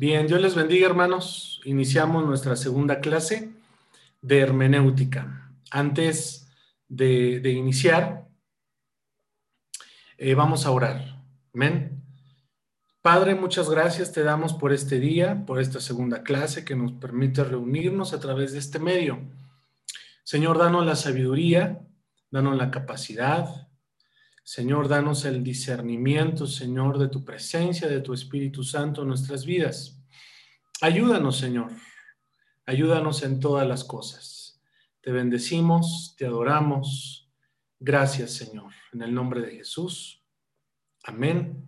Bien, Dios les bendiga hermanos. Iniciamos nuestra segunda clase de hermenéutica. Antes de, iniciar, eh, vamos a orar. Amén. Padre, muchas gracias te damos por este día, por esta segunda clase que nos permite reunirnos a través de este medio. Señor, danos la sabiduría, danos la capacidad, Señor, danos el discernimiento, Señor, de tu presencia, de tu Espíritu Santo en nuestras vidas. Ayúdanos, Señor. Ayúdanos en todas las cosas. Te bendecimos, te adoramos. Gracias, Señor. En el nombre de Jesús. Amén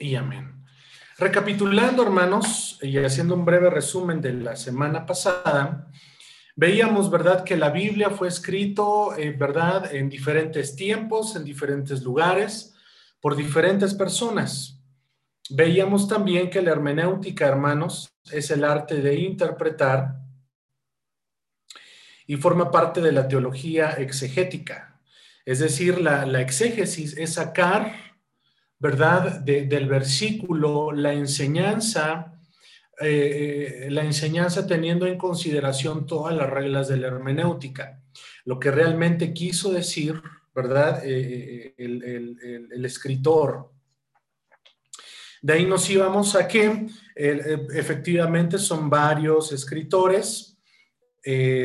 y amén. Recapitulando, hermanos, y haciendo un breve resumen de la semana pasada, Veíamos, ¿verdad?, que la Biblia fue escrito, eh, ¿verdad?, en diferentes tiempos, en diferentes lugares, por diferentes personas. Veíamos también que la hermenéutica, hermanos, es el arte de interpretar y forma parte de la teología exegética. Es decir, la, exégesis es sacar, ¿verdad?, del versículo la enseñanza eh, la enseñanza teniendo en consideración todas las reglas de la hermenéutica. Lo que realmente quiso decir, ¿verdad? Eh, eh, el, escritor. De ahí nos íbamos a que efectivamente son varios escritores,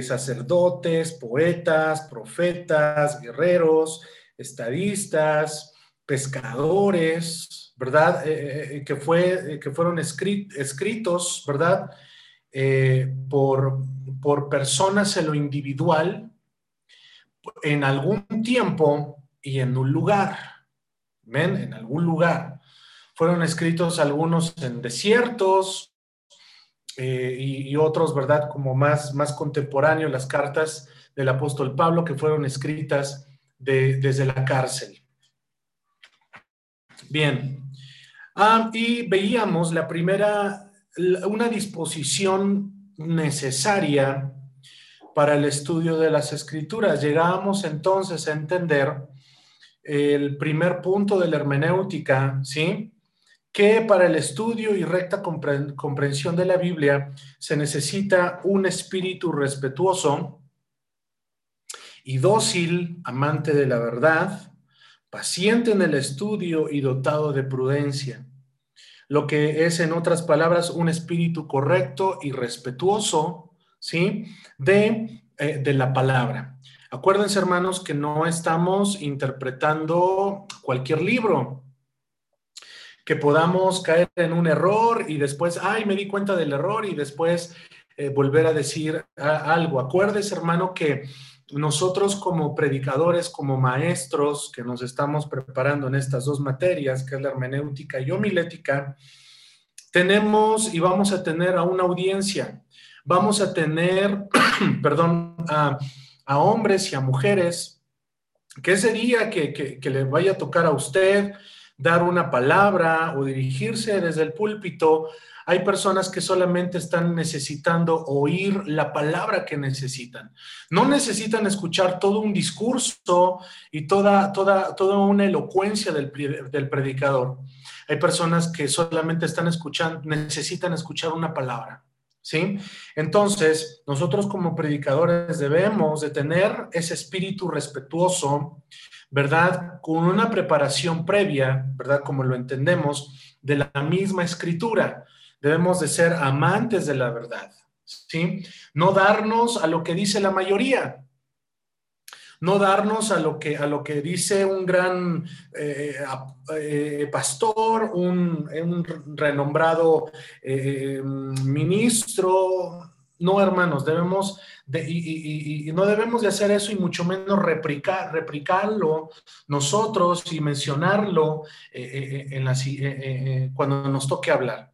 sacerdotes, poetas, profetas, guerreros, estadistas, pescadores, ¿verdad? Eh, eh, eh, que, fue, que fueron escritos, ¿verdad? por, por personas en lo individual, en algún tiempo y en un lugar. ¿Ven? En algún lugar. Fueron escritos algunos en desiertos y, otros, ¿verdad? Como más, más contemporáneos, las cartas del apóstol Pablo que fueron escritas desde la cárcel. Bien, Ah, y veíamos la primera, una disposición necesaria para el estudio de las escrituras. Llegábamos entonces a entender el primer punto de la hermenéutica, ¿sí? Que para el estudio y recta comprensión de la Biblia se necesita un espíritu respetuoso y dócil, amante de la verdad, paciente en el estudio y dotado de prudencia lo que es, en otras palabras, un espíritu correcto y respetuoso, ¿sí? De, eh, de la palabra. Acuérdense, hermanos, que no estamos interpretando cualquier libro, que podamos caer en un error y después, ay, me di cuenta del error y después eh, volver a decir algo. Acuérdense, hermano, que nosotros como predicadores, como maestros que nos estamos preparando en estas dos materias, que es la hermenéutica y homilética, tenemos y vamos a tener a una audiencia, vamos a tener, perdón, a, hombres y a mujeres, que ese día que, que le vaya a tocar a usted dar una palabra o dirigirse desde el púlpito hay personas que solamente están necesitando oír la palabra que necesitan. No necesitan escuchar todo un discurso y toda, toda, toda una elocuencia del, del predicador. Hay personas que solamente están escuchando, necesitan escuchar una palabra. ¿Sí? Entonces, nosotros como predicadores debemos de tener ese espíritu respetuoso, ¿verdad? Con una preparación previa, ¿verdad? Como lo entendemos, de la misma escritura. Debemos de ser amantes de la verdad, ¿sí? No darnos a lo que dice la mayoría, no darnos a lo que, a lo que dice un gran eh, eh, pastor, un, renombrado eh, ministro. No, hermanos, debemos de, y, no debemos de hacer eso y mucho menos replicar, replicarlo nosotros y mencionarlo en cuando nos toque hablar.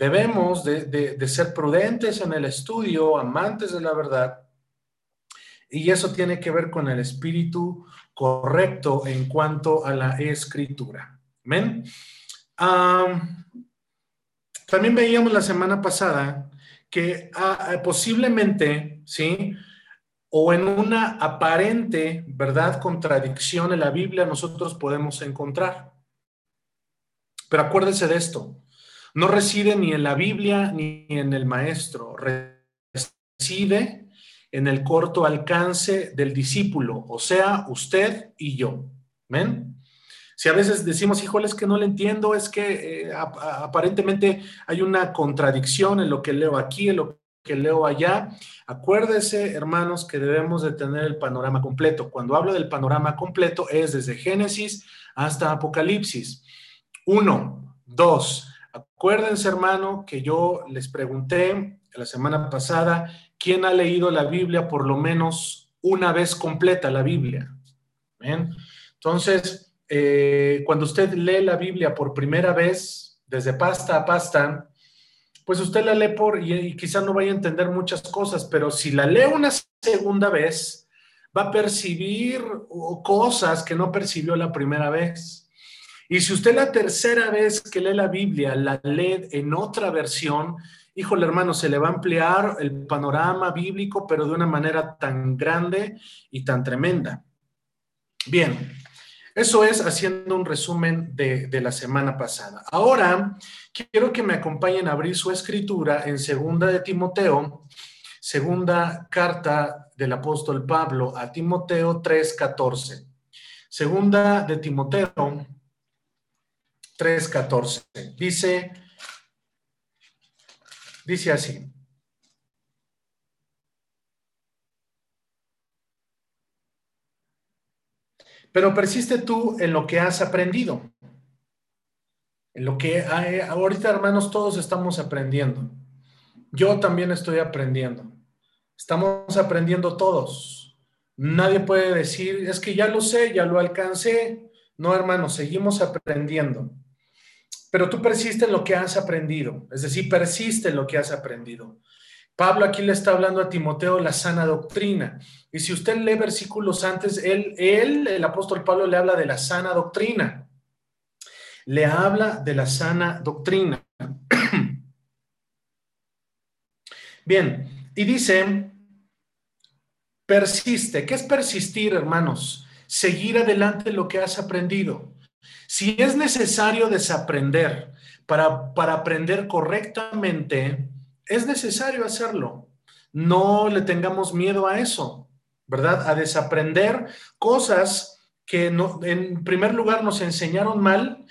Debemos de, ser prudentes en el estudio, amantes de la verdad, y eso tiene que ver con el espíritu correcto en cuanto a la escritura. Amén. también veíamos la semana pasada que ah, posiblemente, ¿sí? O en una aparente, ¿verdad? Contradicción en la Biblia nosotros podemos encontrar. Pero acuérdense de esto. No reside ni en la Biblia ni en el maestro, reside en el corto alcance del discípulo, o sea, usted y yo. ¿Ven? Si a veces decimos, híjole, es que no le entiendo, es que eh, aparentemente hay una contradicción en lo que leo aquí, en lo que leo allá. Acuérdese, hermanos, que debemos de tener el panorama completo. Cuando hablo del panorama completo es desde Génesis hasta Apocalipsis. Uno, dos. Acuérdense, hermano, que yo les pregunté la semana pasada quién ha leído la Biblia por lo menos una vez completa la Biblia. ¿Ven? Entonces, eh, cuando usted lee la Biblia por primera vez, desde pasta a pasta, pues usted la lee por, y, quizás no vaya a entender muchas cosas, pero si la lee una segunda vez, va a percibir cosas que no percibió la primera vez. Y si usted la tercera vez que lee la Biblia la lee en otra versión, híjole hermano, se le va a ampliar el panorama bíblico, pero de una manera tan grande y tan tremenda. Bien, eso es haciendo un resumen de, la semana pasada. Ahora quiero que me acompañen a abrir su escritura en segunda de Timoteo, segunda carta del apóstol Pablo a Timoteo 3:14. Segunda de Timoteo 3:14. Dice dice así: Pero persiste tú en lo que has aprendido. En lo que hay, ahorita, hermanos, todos estamos aprendiendo. Yo también estoy aprendiendo. Estamos aprendiendo todos. Nadie puede decir, es que ya lo sé, ya lo alcancé. No, hermanos, seguimos aprendiendo. Pero tú persiste en lo que has aprendido. Es decir, persiste en lo que has aprendido. Pablo aquí le está hablando a Timoteo la sana doctrina. Y si usted lee versículos antes, él, él, el apóstol Pablo, le habla de la sana doctrina. Le habla de la sana doctrina. Bien, y dice, persiste. ¿Qué es persistir, hermanos? Seguir adelante lo que has aprendido. Si es necesario desaprender para, para aprender correctamente, es necesario hacerlo. No le tengamos miedo a eso, ¿verdad? A desaprender cosas que en primer lugar nos enseñaron mal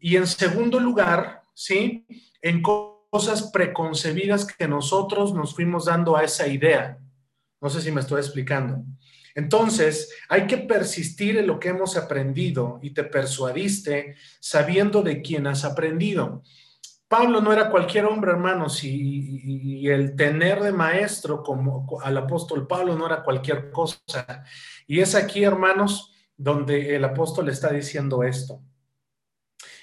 y en segundo lugar, ¿sí? En cosas preconcebidas que nosotros nos fuimos dando a esa idea. No sé si me estoy explicando. Entonces, hay que persistir en lo que hemos aprendido y te persuadiste sabiendo de quién has aprendido. Pablo no era cualquier hombre, hermanos, y, el tener de maestro como al apóstol Pablo no era cualquier cosa. Y es aquí, hermanos, donde el apóstol está diciendo esto.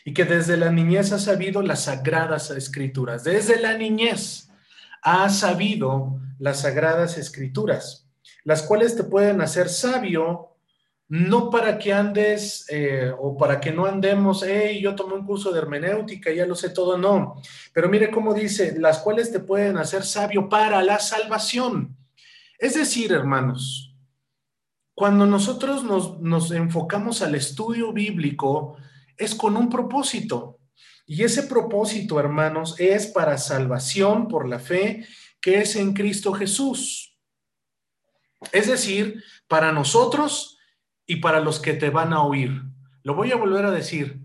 Y que desde la niñez ha sabido las sagradas escrituras. Desde la niñez ha sabido las sagradas escrituras, las cuales te pueden hacer sabio no para que andes eh, o para que no andemos, hey, yo tomé un curso de hermenéutica, ya lo sé todo, no. Pero mire cómo dice, las cuales te pueden hacer sabio para la salvación. Es decir, hermanos, cuando nosotros nos, nos enfocamos al estudio bíblico, es con un propósito. Y ese propósito, hermanos, es para salvación por la fe que es en Cristo Jesús. Es decir, para nosotros y para los que te van a oír. Lo voy a volver a decir,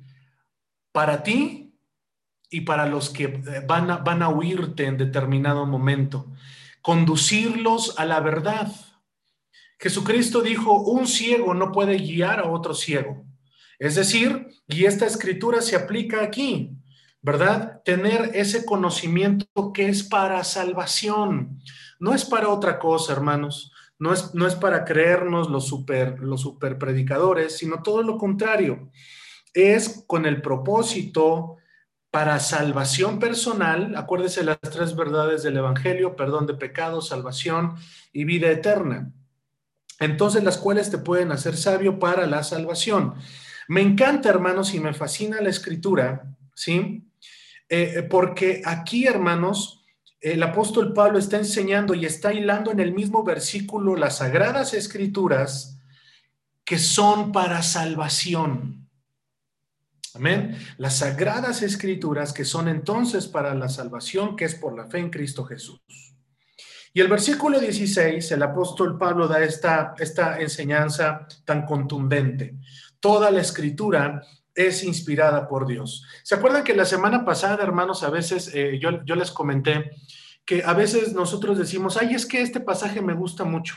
para ti y para los que van a, van a oírte en determinado momento. Conducirlos a la verdad. Jesucristo dijo, un ciego no puede guiar a otro ciego. Es decir, y esta escritura se aplica aquí, ¿verdad? Tener ese conocimiento que es para salvación, no es para otra cosa, hermanos. No es, no es para creernos los super, los super predicadores, sino todo lo contrario. Es con el propósito para salvación personal, acuérdese las tres verdades del Evangelio, perdón de pecados, salvación y vida eterna. Entonces, las cuales te pueden hacer sabio para la salvación. Me encanta, hermanos, y me fascina la escritura, ¿sí? Eh, porque aquí, hermanos, el apóstol Pablo está enseñando y está hilando en el mismo versículo las sagradas escrituras que son para salvación. Amén. Las sagradas escrituras que son entonces para la salvación, que es por la fe en Cristo Jesús. Y el versículo 16, el apóstol Pablo da esta, esta enseñanza tan contundente. Toda la escritura es inspirada por Dios. ¿Se acuerdan que la semana pasada, hermanos, a veces eh, yo, yo les comenté que a veces nosotros decimos, ay, es que este pasaje me gusta mucho.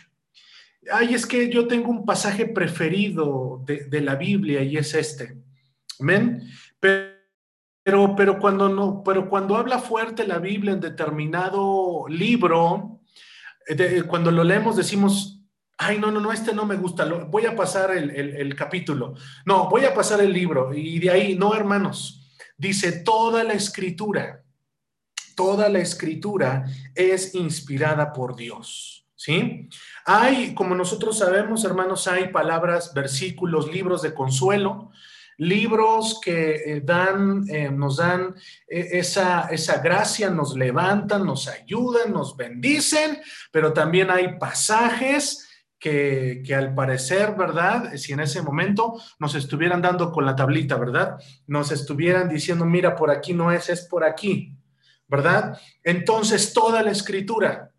Ay, es que yo tengo un pasaje preferido de, la Biblia y es este. Amén. Pero, pero, cuando no, pero cuando habla fuerte la Biblia en determinado libro, eh, cuando lo leemos decimos, ay, no, no, no, este no me gusta, voy a pasar el, el capítulo. No, voy a pasar el libro. Y de ahí, no, hermanos, dice toda la escritura, toda la escritura es inspirada por Dios. ¿Sí? Hay, como nosotros sabemos, hermanos, hay palabras, versículos, libros de consuelo, libros que eh, dan, eh, nos dan eh, esa, esa gracia, nos levantan, nos ayudan, nos bendicen, pero también hay pasajes que, al parecer, ¿verdad? Si en ese momento nos estuvieran dando con la tablita, ¿verdad? Nos estuvieran diciendo, mira, por aquí no es, es por aquí, ¿verdad? Entonces, toda la escritura.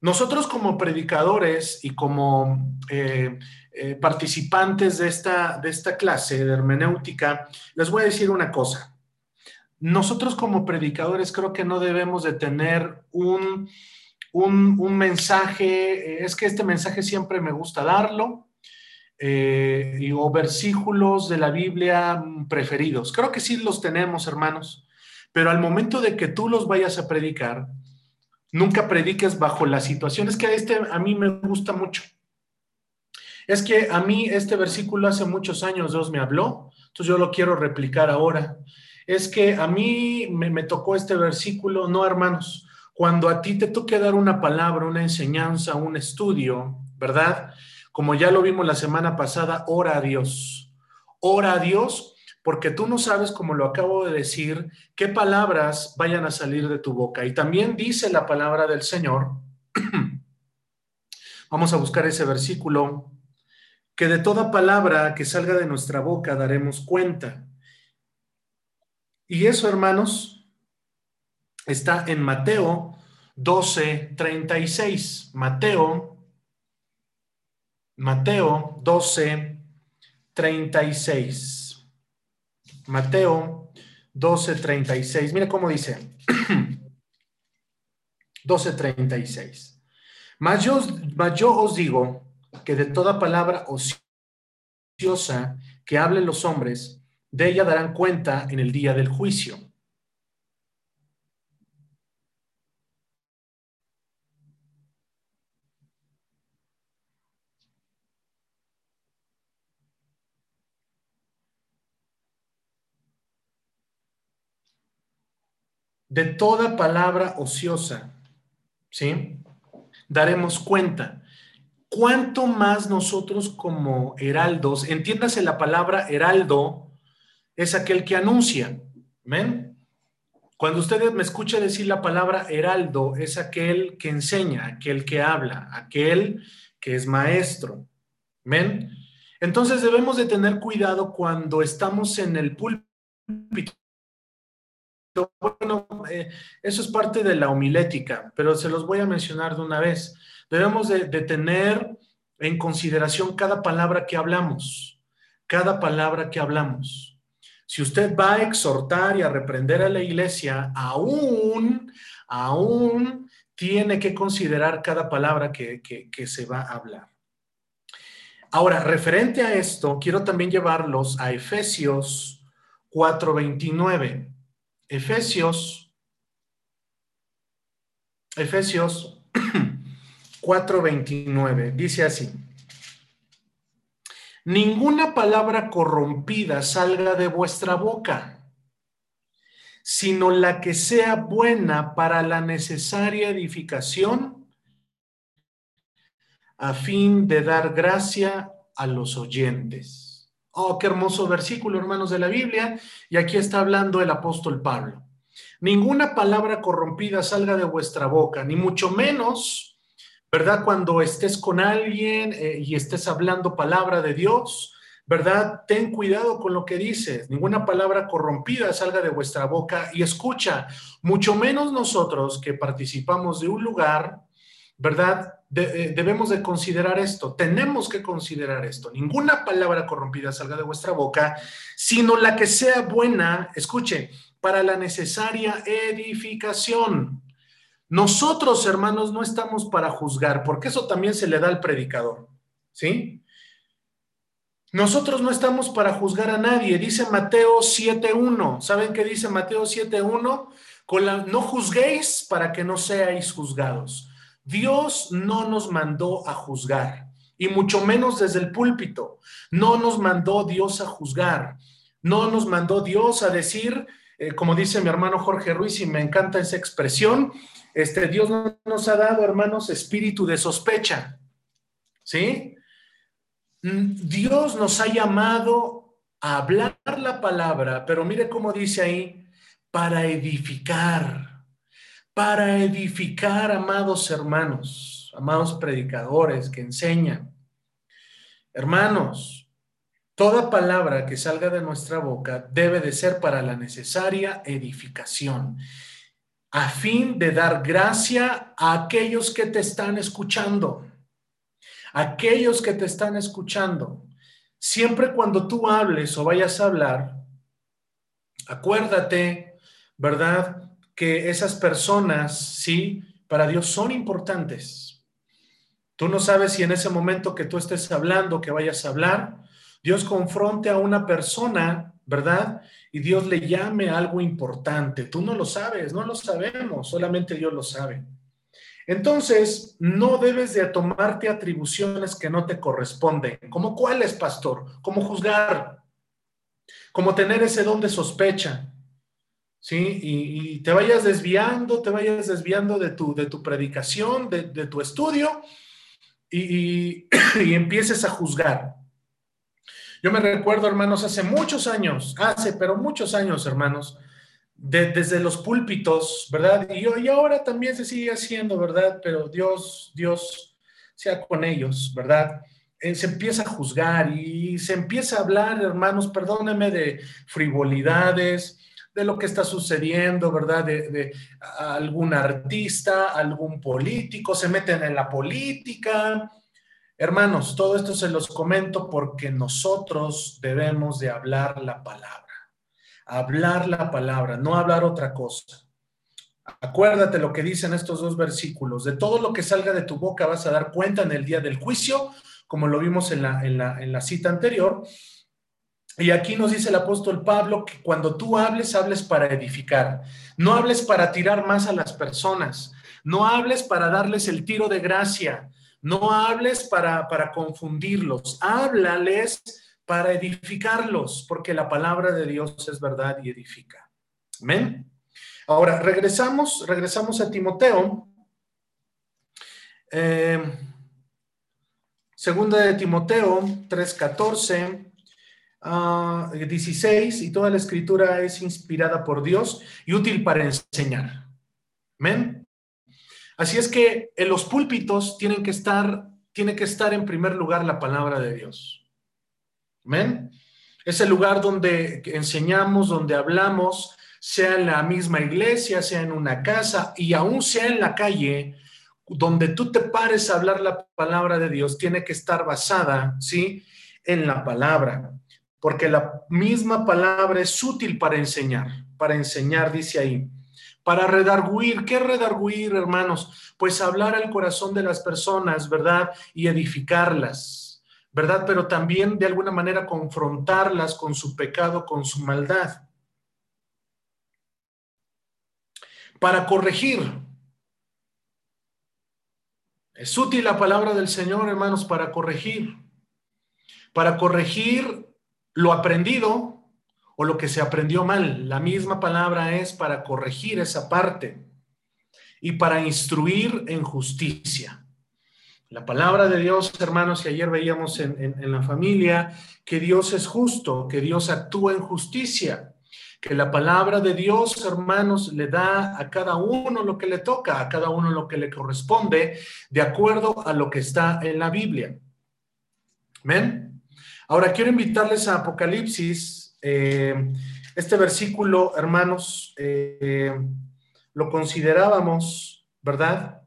Nosotros como predicadores y como eh, participantes de esta, de esta clase de hermenéutica, les voy a decir una cosa. Nosotros como predicadores creo que no debemos de tener un, un, mensaje, eh, es que este mensaje siempre me gusta darlo, eh, o versículos de la Biblia preferidos. Creo que sí los tenemos, hermanos, pero al momento de que tú los vayas a predicar, nunca prediques bajo las situaciones que este a mí me gusta mucho. Es que a mí este versículo hace muchos años Dios me habló, entonces yo lo quiero replicar ahora. Es que a mí me, tocó este versículo, no hermanos, cuando a ti te toque dar una palabra, una enseñanza, un estudio, ¿verdad? Como ya lo vimos la semana pasada, ora a Dios. Ora a Dios porque tú no sabes, como lo acabo de decir, qué palabras vayan a salir de tu boca. Y también dice la palabra del Señor. Vamos a buscar ese versículo que de toda palabra que salga de nuestra boca daremos cuenta. Y eso, hermanos, está en Mateo 12, 36. Mateo, Mateo 12, 36. Mateo 12, 36. Mira cómo dice. 12, 36. Mas yo, mas yo os digo, que de toda palabra ociosa que hablen los hombres, de ella darán cuenta en el día del juicio. De toda palabra ociosa, ¿sí? Daremos cuenta. ¿cuánto más nosotros como heraldos, entiéndase la palabra heraldo, es aquel que anuncia? ¿Ven? Cuando ustedes me escuchan decir la palabra heraldo, es aquel que enseña, aquel que habla, aquel que es maestro. ¿Ven? Entonces debemos de tener cuidado cuando estamos en el púlpito. Bueno, eh, eso es parte de la homilética, pero se los voy a mencionar de una vez. Debemos de, tener en consideración cada palabra que hablamos, cada palabra que hablamos. Si usted va a exhortar y a reprender a la iglesia, aún, aún tiene que considerar cada palabra que, que se va a hablar. Ahora, referente a esto, quiero también llevarlos a Efesios 4:29. Efesios, Efesios 4:29. Dice así. Ninguna palabra corrompida salga de vuestra boca, sino la que sea buena para la necesaria edificación a fin de dar gracia a los oyentes. Oh, qué hermoso versículo, hermanos de la Biblia. Y aquí está hablando el apóstol Pablo. Ninguna palabra corrompida salga de vuestra boca, ni mucho menos ¿verdad? Cuando estés con alguien eh, y estés hablando palabra de Dios, ¿verdad? Ten cuidado con lo que dices, ninguna palabra corrompida salga de vuestra boca y escucha, mucho menos nosotros que participamos de un lugar, ¿verdad? Eh, debemos de considerar esto, tenemos que considerar esto, ninguna palabra corrompida salga de vuestra boca, sino la que sea buena, escuche, para la necesaria edificación. Nosotros, hermanos, no estamos para juzgar, porque eso también se le da al predicador, ¿sí? Nosotros no estamos para juzgar a nadie, dice Mateo 7.1. ¿Saben qué dice Mateo 7.1? Con la, no juzguéis para que no seáis juzgados. Dios no nos mandó a juzgar, y mucho menos desde el púlpito. No nos mandó Dios a juzgar. No nos mandó Dios a decir, eh, como dice mi hermano Jorge Ruiz, y me encanta esa expresión, este, Dios no nos ha dado, hermanos, espíritu de sospecha. ¿Sí? Mm, Dios nos ha llamado a hablar la palabra, pero mire cómo dice ahí, para edificar, para edificar, amados hermanos, amados predicadores que enseñan. Hermanos, toda palabra que salga de nuestra boca debe de ser para la necesaria edificación, a fin de dar gracia a aquellos que te están escuchando aquellos que te están escuchando, siempre cuando tú hables o vayas a hablar, acuérdate, ¿verdad? Que esas personas, sí, para Dios son importantes. Tú no sabes si en ese momento que tú estés hablando, que vayas a hablar, Dios confronte a una persona, ¿verdad? Y Dios le llame algo importante. Tú no lo sabes, no lo sabemos, solamente Dios lo sabe. Entonces, no debes de tomarte atribuciones que no te corresponden. ¿Como cuáles, pastor? Como juzgar, como tener ese don de sospecha. ¿Sí? Y, te vayas desviando, te vayas desviando de tu, de tu predicación, de, tu estudio, y, y empieces a juzgar. Yo me recuerdo, hermanos, hace muchos años, hace, pero muchos años, hermanos, desde los púlpitos, ¿verdad? Y, y ahora también se sigue haciendo, ¿verdad? Pero Dios, Dios sea con ellos, ¿verdad? Eh, se empieza a juzgar y se empieza a hablar, hermanos, perdónenme, de frivolidades, de lo que está sucediendo, ¿verdad? De, algún artista, algún político, se meten en la política. Hermanos, todo esto se los comento porque nosotros debemos de hablar la palabra hablar la palabra, no hablar otra cosa. Acuérdate lo que dicen estos dos versículos. De todo lo que salga de tu boca vas a dar cuenta en el día del juicio, como lo vimos en la, en la, en la cita anterior. Y aquí nos dice el apóstol Pablo que cuando tú hables, hables para edificar. No hables para tirar más a las personas. No hables para darles el tiro de gracia. No hables para, para confundirlos. Háblales para edificarlos, porque la palabra de Dios es verdad y edifica. Amén. Ahora, regresamos, regresamos a Timoteo. Eh, segunda de Timoteo 3:14, 16, ah, y toda la escritura es inspirada por Dios y útil para enseñar. Amén. Así es que en los púlpitos tienen que estar, tiene que estar en primer lugar la palabra de Dios. Amén. Es el lugar donde enseñamos, donde hablamos, sea en la misma iglesia, sea en una casa y aún sea en la calle, donde tú te pares a hablar la palabra de Dios, tiene que estar basada, ¿sí? En la palabra, porque la misma palabra es útil para enseñar, para enseñar, dice ahí, para redarguir. ¿Qué redarguir, hermanos? Pues hablar al corazón de las personas, ¿verdad? Y edificarlas. ¿verdad? Pero también de alguna manera confrontarlas con su pecado, con su maldad. Para corregir. Es útil la palabra del Señor, hermanos, para corregir. Para corregir lo aprendido o lo que se aprendió mal. La misma palabra es para corregir esa parte y para instruir en justicia. La palabra de Dios, hermanos, que ayer veíamos en, la familia, que Dios es justo, que Dios actúa en justicia, que la palabra de Dios, hermanos, le da a cada uno lo que le toca, a cada uno lo que le corresponde, de acuerdo a lo que está en la Biblia. Amén. Ahora quiero invitarles a Apocalipsis. Eh, este versículo, hermanos, eh, lo considerábamos, ¿verdad?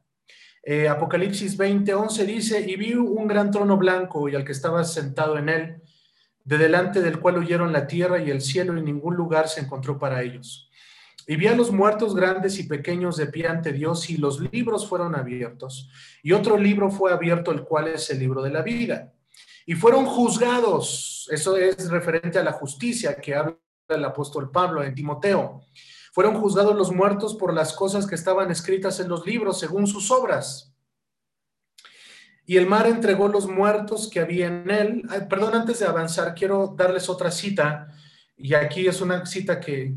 Eh, Apocalipsis 20, 11 dice, y vi un gran trono blanco y al que estaba sentado en él, de delante del cual huyeron la tierra y el cielo y ningún lugar se encontró para ellos. Y vi a los muertos grandes y pequeños de pie ante Dios y los libros fueron abiertos. Y otro libro fue abierto, el cual es el libro de la vida. Y fueron juzgados, eso es referente a la justicia que habla el apóstol Pablo en Timoteo. Fueron juzgados los muertos por las cosas que estaban escritas en los libros según sus obras. Y el mar entregó los muertos que había en él. perdón, antes de avanzar, quiero darles otra cita y aquí es una cita que,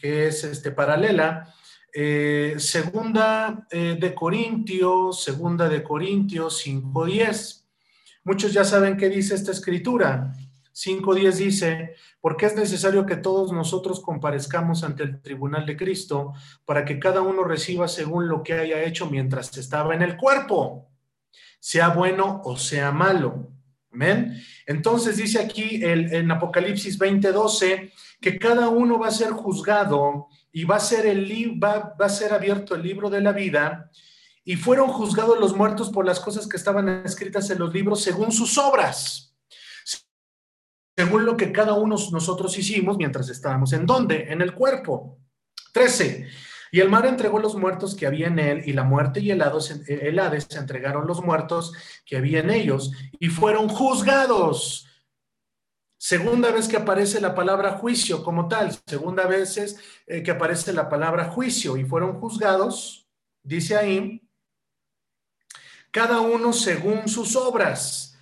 es este, paralela. Eh, segunda eh, de Corintios, segunda de Corintios 5.10. Muchos ya saben qué dice esta escritura. 5.10 dice, porque es necesario que todos nosotros comparezcamos ante el tribunal de Cristo para que cada uno reciba según lo que haya hecho mientras estaba en el cuerpo, sea bueno o sea malo. Amén. Entonces dice aquí el, en Apocalipsis 20:12 que cada uno va a ser juzgado y va a ser, el, va, va a ser abierto el libro de la vida y fueron juzgados los muertos por las cosas que estaban escritas en los libros según sus obras, según lo que cada uno nosotros hicimos mientras estábamos en dónde, en el cuerpo. 13. Y el mar entregó los muertos que había en él, y la muerte y el Hades, entregaron los muertos que había en ellos, y fueron juzgados. Segunda vez que aparece la palabra juicio como tal, segunda vez eh, que aparece la palabra juicio, y fueron juzgados, dice ahí, cada uno según sus obras.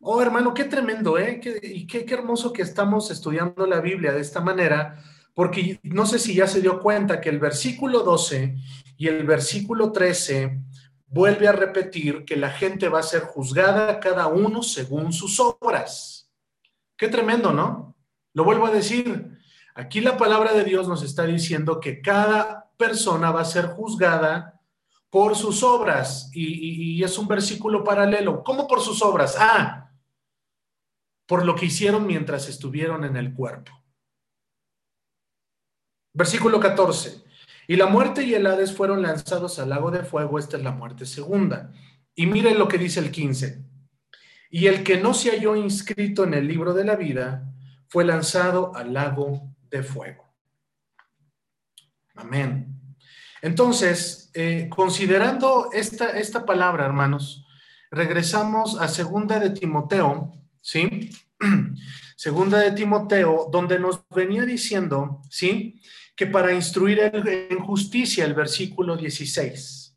Oh, hermano, qué tremendo, ¿eh? y qué, qué hermoso que estamos estudiando la Biblia de esta manera porque no sé si ya se dio cuenta que el versículo 12 y el versículo 13 vuelve a repetir que la gente va a ser juzgada cada uno según sus obras. Qué tremendo, ¿no? Lo vuelvo a decir. Aquí la palabra de Dios nos está diciendo que cada persona va a ser juzgada por sus obras. Y, es un versículo paralelo. ¿Cómo por sus obras? Ah, por lo que hicieron mientras estuvieron en el cuerpo. Versículo 14. Y la muerte y el Hades fueron lanzados al lago de fuego. Esta es la muerte segunda. Y miren lo que dice el 15. Y el que no se halló inscrito en el libro de la vida fue lanzado al lago de fuego. Amén. Entonces, eh, considerando esta, esta palabra, hermanos, regresamos a segunda de Timoteo, ¿sí? Segunda de Timoteo, donde nos venía diciendo, ¿sí? que para instruir en justicia, el versículo 16.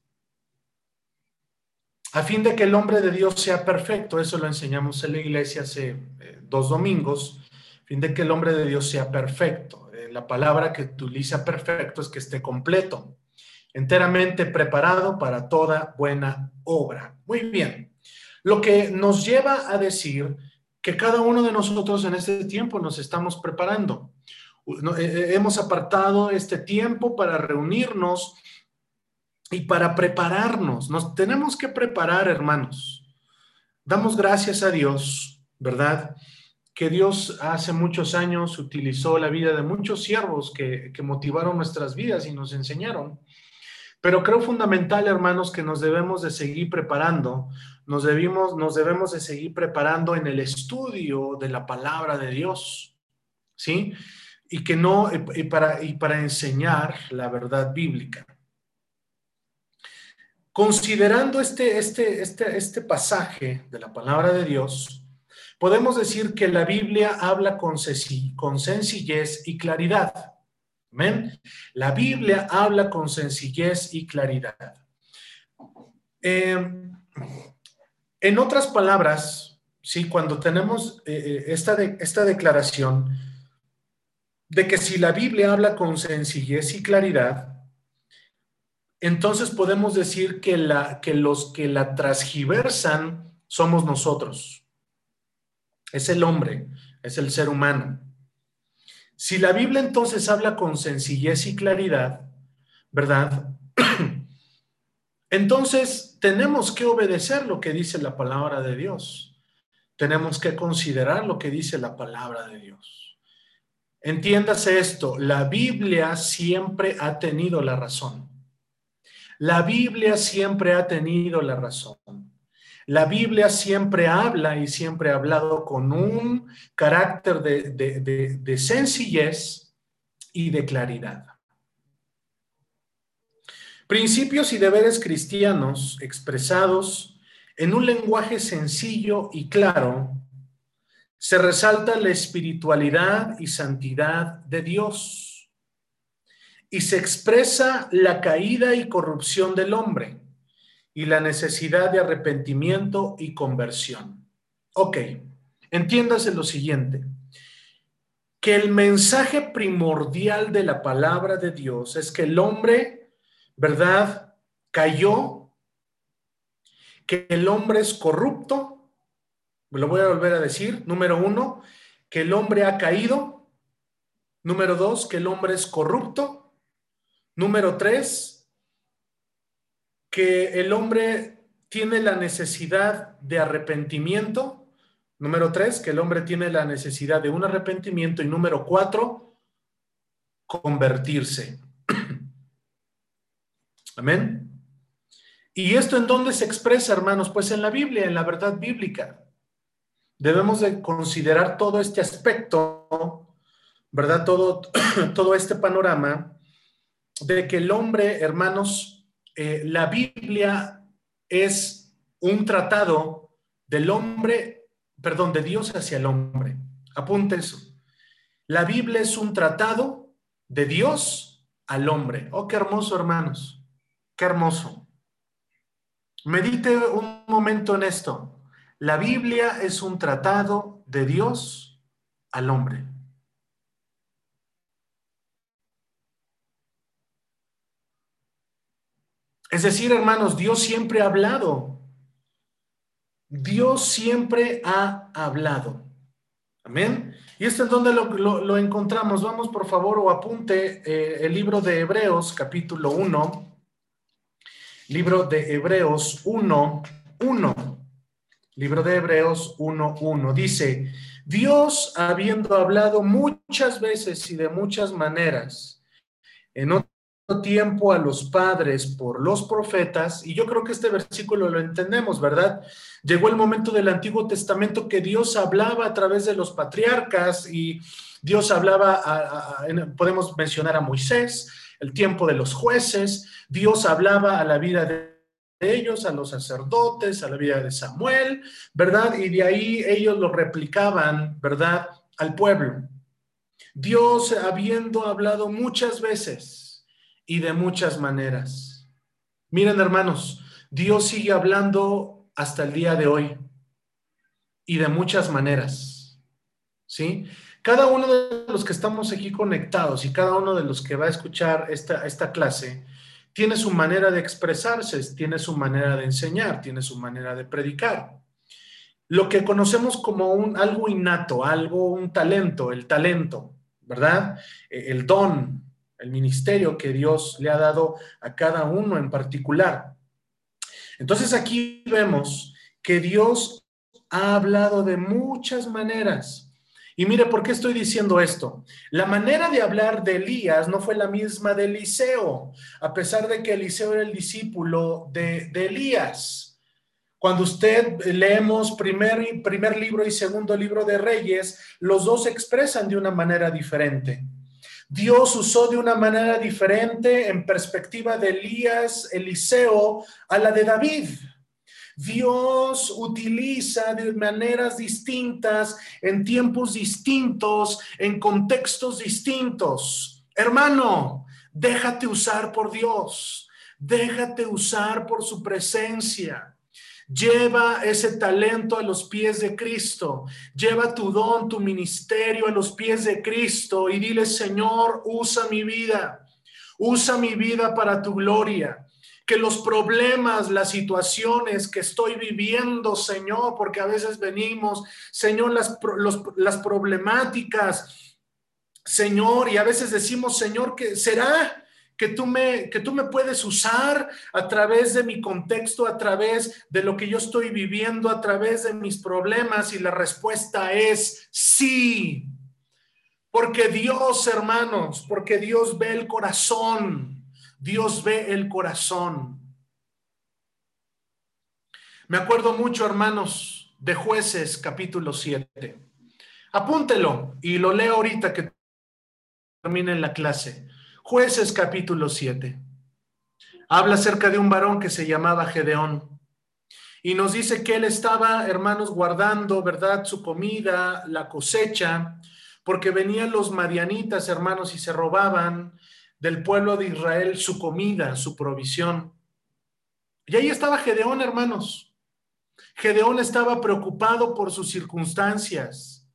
A fin de que el hombre de Dios sea perfecto, eso lo enseñamos en la iglesia hace eh, dos domingos, a fin de que el hombre de Dios sea perfecto. Eh, la palabra que utiliza perfecto es que esté completo, enteramente preparado para toda buena obra. Muy bien. Lo que nos lleva a decir que cada uno de nosotros en este tiempo nos estamos preparando. Eh, eh, hemos apartado este tiempo para reunirnos y para prepararnos. Nos tenemos que preparar, hermanos. Damos gracias a Dios, ¿verdad? Que Dios hace muchos años utilizó la vida de muchos siervos que, que motivaron nuestras vidas y nos enseñaron. Pero creo fundamental, hermanos, que nos debemos de seguir preparando, nos, debimos, nos debemos de seguir preparando en el estudio de la palabra de Dios, ¿sí? y que no, y para, y para enseñar la verdad bíblica. Considerando este, este, este, este pasaje de la palabra de Dios, podemos decir que la Biblia habla con, con sencillez y claridad. Amén. La Biblia habla con sencillez y claridad. Eh, en otras palabras, sí, cuando tenemos eh, eh, esta, de, esta declaración, de que si la Biblia habla con sencillez y claridad, entonces podemos decir que, la, que los que la transgiversan somos nosotros. Es el hombre, es el ser humano. Si la Biblia entonces habla con sencillez y claridad, ¿verdad? entonces tenemos que obedecer lo que dice la palabra de Dios. tenemos que considerar lo que dice la palabra de Dios. Entiéndase esto, la Biblia siempre ha tenido la razón. La Biblia siempre ha tenido la razón. La Biblia siempre habla y siempre ha hablado con un carácter de, sencillez y de claridad. Principios y deberes cristianos expresados en un lenguaje sencillo y claro, se resalta la espiritualidad y santidad de Dios y se expresa la caída y corrupción del hombre y la necesidad de arrepentimiento y conversión. Ok, entiéndase lo siguiente, que el mensaje primordial de la palabra de Dios es que el hombre, ¿verdad? Cayó que el hombre es corrupto, lo voy a volver a decir, número uno, que el hombre ha caído, número dos, que el hombre es corrupto, número tres, que el hombre tiene la necesidad de arrepentimiento, número tres, que el hombre tiene la necesidad de un arrepentimiento y número cuatro, convertirse. Amén. ¿Y esto en dónde se expresa, hermanos? Pues en la Biblia, en la verdad bíblica. Debemos de considerar todo este aspecto, ¿verdad? Todo, todo este panorama de que el hombre, hermanos, eh, la Biblia es un tratado del hombre, perdón, de Dios hacia el hombre. Apunte eso. La Biblia es un tratado de Dios al hombre. Oh, qué hermoso, hermanos. Qué hermoso. Medite un momento en esto. La Biblia es un tratado de Dios al hombre. Es decir, hermanos, Dios siempre ha hablado. Dios siempre ha hablado. Amén. ¿Y esto es donde lo, encontramos? Vamos, por favor, o apunte eh, el libro de Hebreos, capítulo 1 libro de Hebreos 1, 1. Libro de Hebreos 1, 1. Dice, Dios habiendo hablado muchas veces y de muchas maneras, en tiempo a los padres por los profetas, y yo creo que este versículo lo entendemos, ¿verdad? Llegó el momento del Antiguo Testamento que Dios hablaba a través de los patriarcas y Dios hablaba, podemos mencionar a Moisés, el tiempo de los jueces, Dios hablaba a la vida de ellos, a los sacerdotes, a la vida de Samuel, ¿verdad? Y de ahí ellos lo replicaban, ¿verdad? Al pueblo. Dios habiendo hablado muchas veces y de muchas maneras. Miren hermanos, Dios sigue hablando hasta el día de hoy y de muchas maneras. ¿Sí? Cada uno de los que estamos aquí conectados y cada uno de los que va a escuchar esta, esta clase tiene su manera de expresarse, tiene su manera de enseñar, tiene su manera de predicar. Lo que conocemos como un, algo innato, algo, un talento, el talento, ¿verdad? E, el don, el ministerio que Dios le ha dado a cada uno en particular. Entonces aquí vemos que Dios ha hablado de muchas maneras y mire, ¿por qué estoy diciendo esto? La manera de hablar de Elías no fue la misma de Eliseo, a pesar de que Eliseo era el discípulo de, Elías. Cuando usted leemos primer, primer libro y segundo libro de Reyes, los dos se expresan de una manera diferente. Dios usó de una manera diferente en perspectiva de Elías, Eliseo, a la de David. Dios utiliza de maneras distintas, en tiempos distintos, en contextos distintos. Hermano, déjate usar por Dios, déjate usar por su presencia. Lleva ese talento a los pies de Cristo. Lleva tu don, tu ministerio a los pies de Cristo y dile, Señor, usa mi vida. Usa mi vida para tu gloria que los problemas, las situaciones que estoy viviendo, Señor, porque a veces venimos, Señor, las, problemáticas, Señor, y a veces decimos, Señor, que será que tú me que tú me puedes usar a través de mi contexto, a través de lo que yo estoy viviendo, a través de mis problemas y la respuesta es sí. Porque Dios, hermanos, porque Dios ve el corazón. Dios ve el corazón. Me acuerdo mucho, hermanos, de jueces capítulo 7. Apúntelo y lo leo ahorita que termine la clase. Jueces capítulo 7. Habla acerca de un varón que se llamaba Gedeón. Y nos dice que él estaba, hermanos, guardando, ¿verdad? Su comida, la cosecha, porque venían los marianitas, hermanos, y se robaban del pueblo de Israel su comida, su provisión. Y ahí estaba Gedeón, hermanos. Gedeón estaba preocupado por sus circunstancias.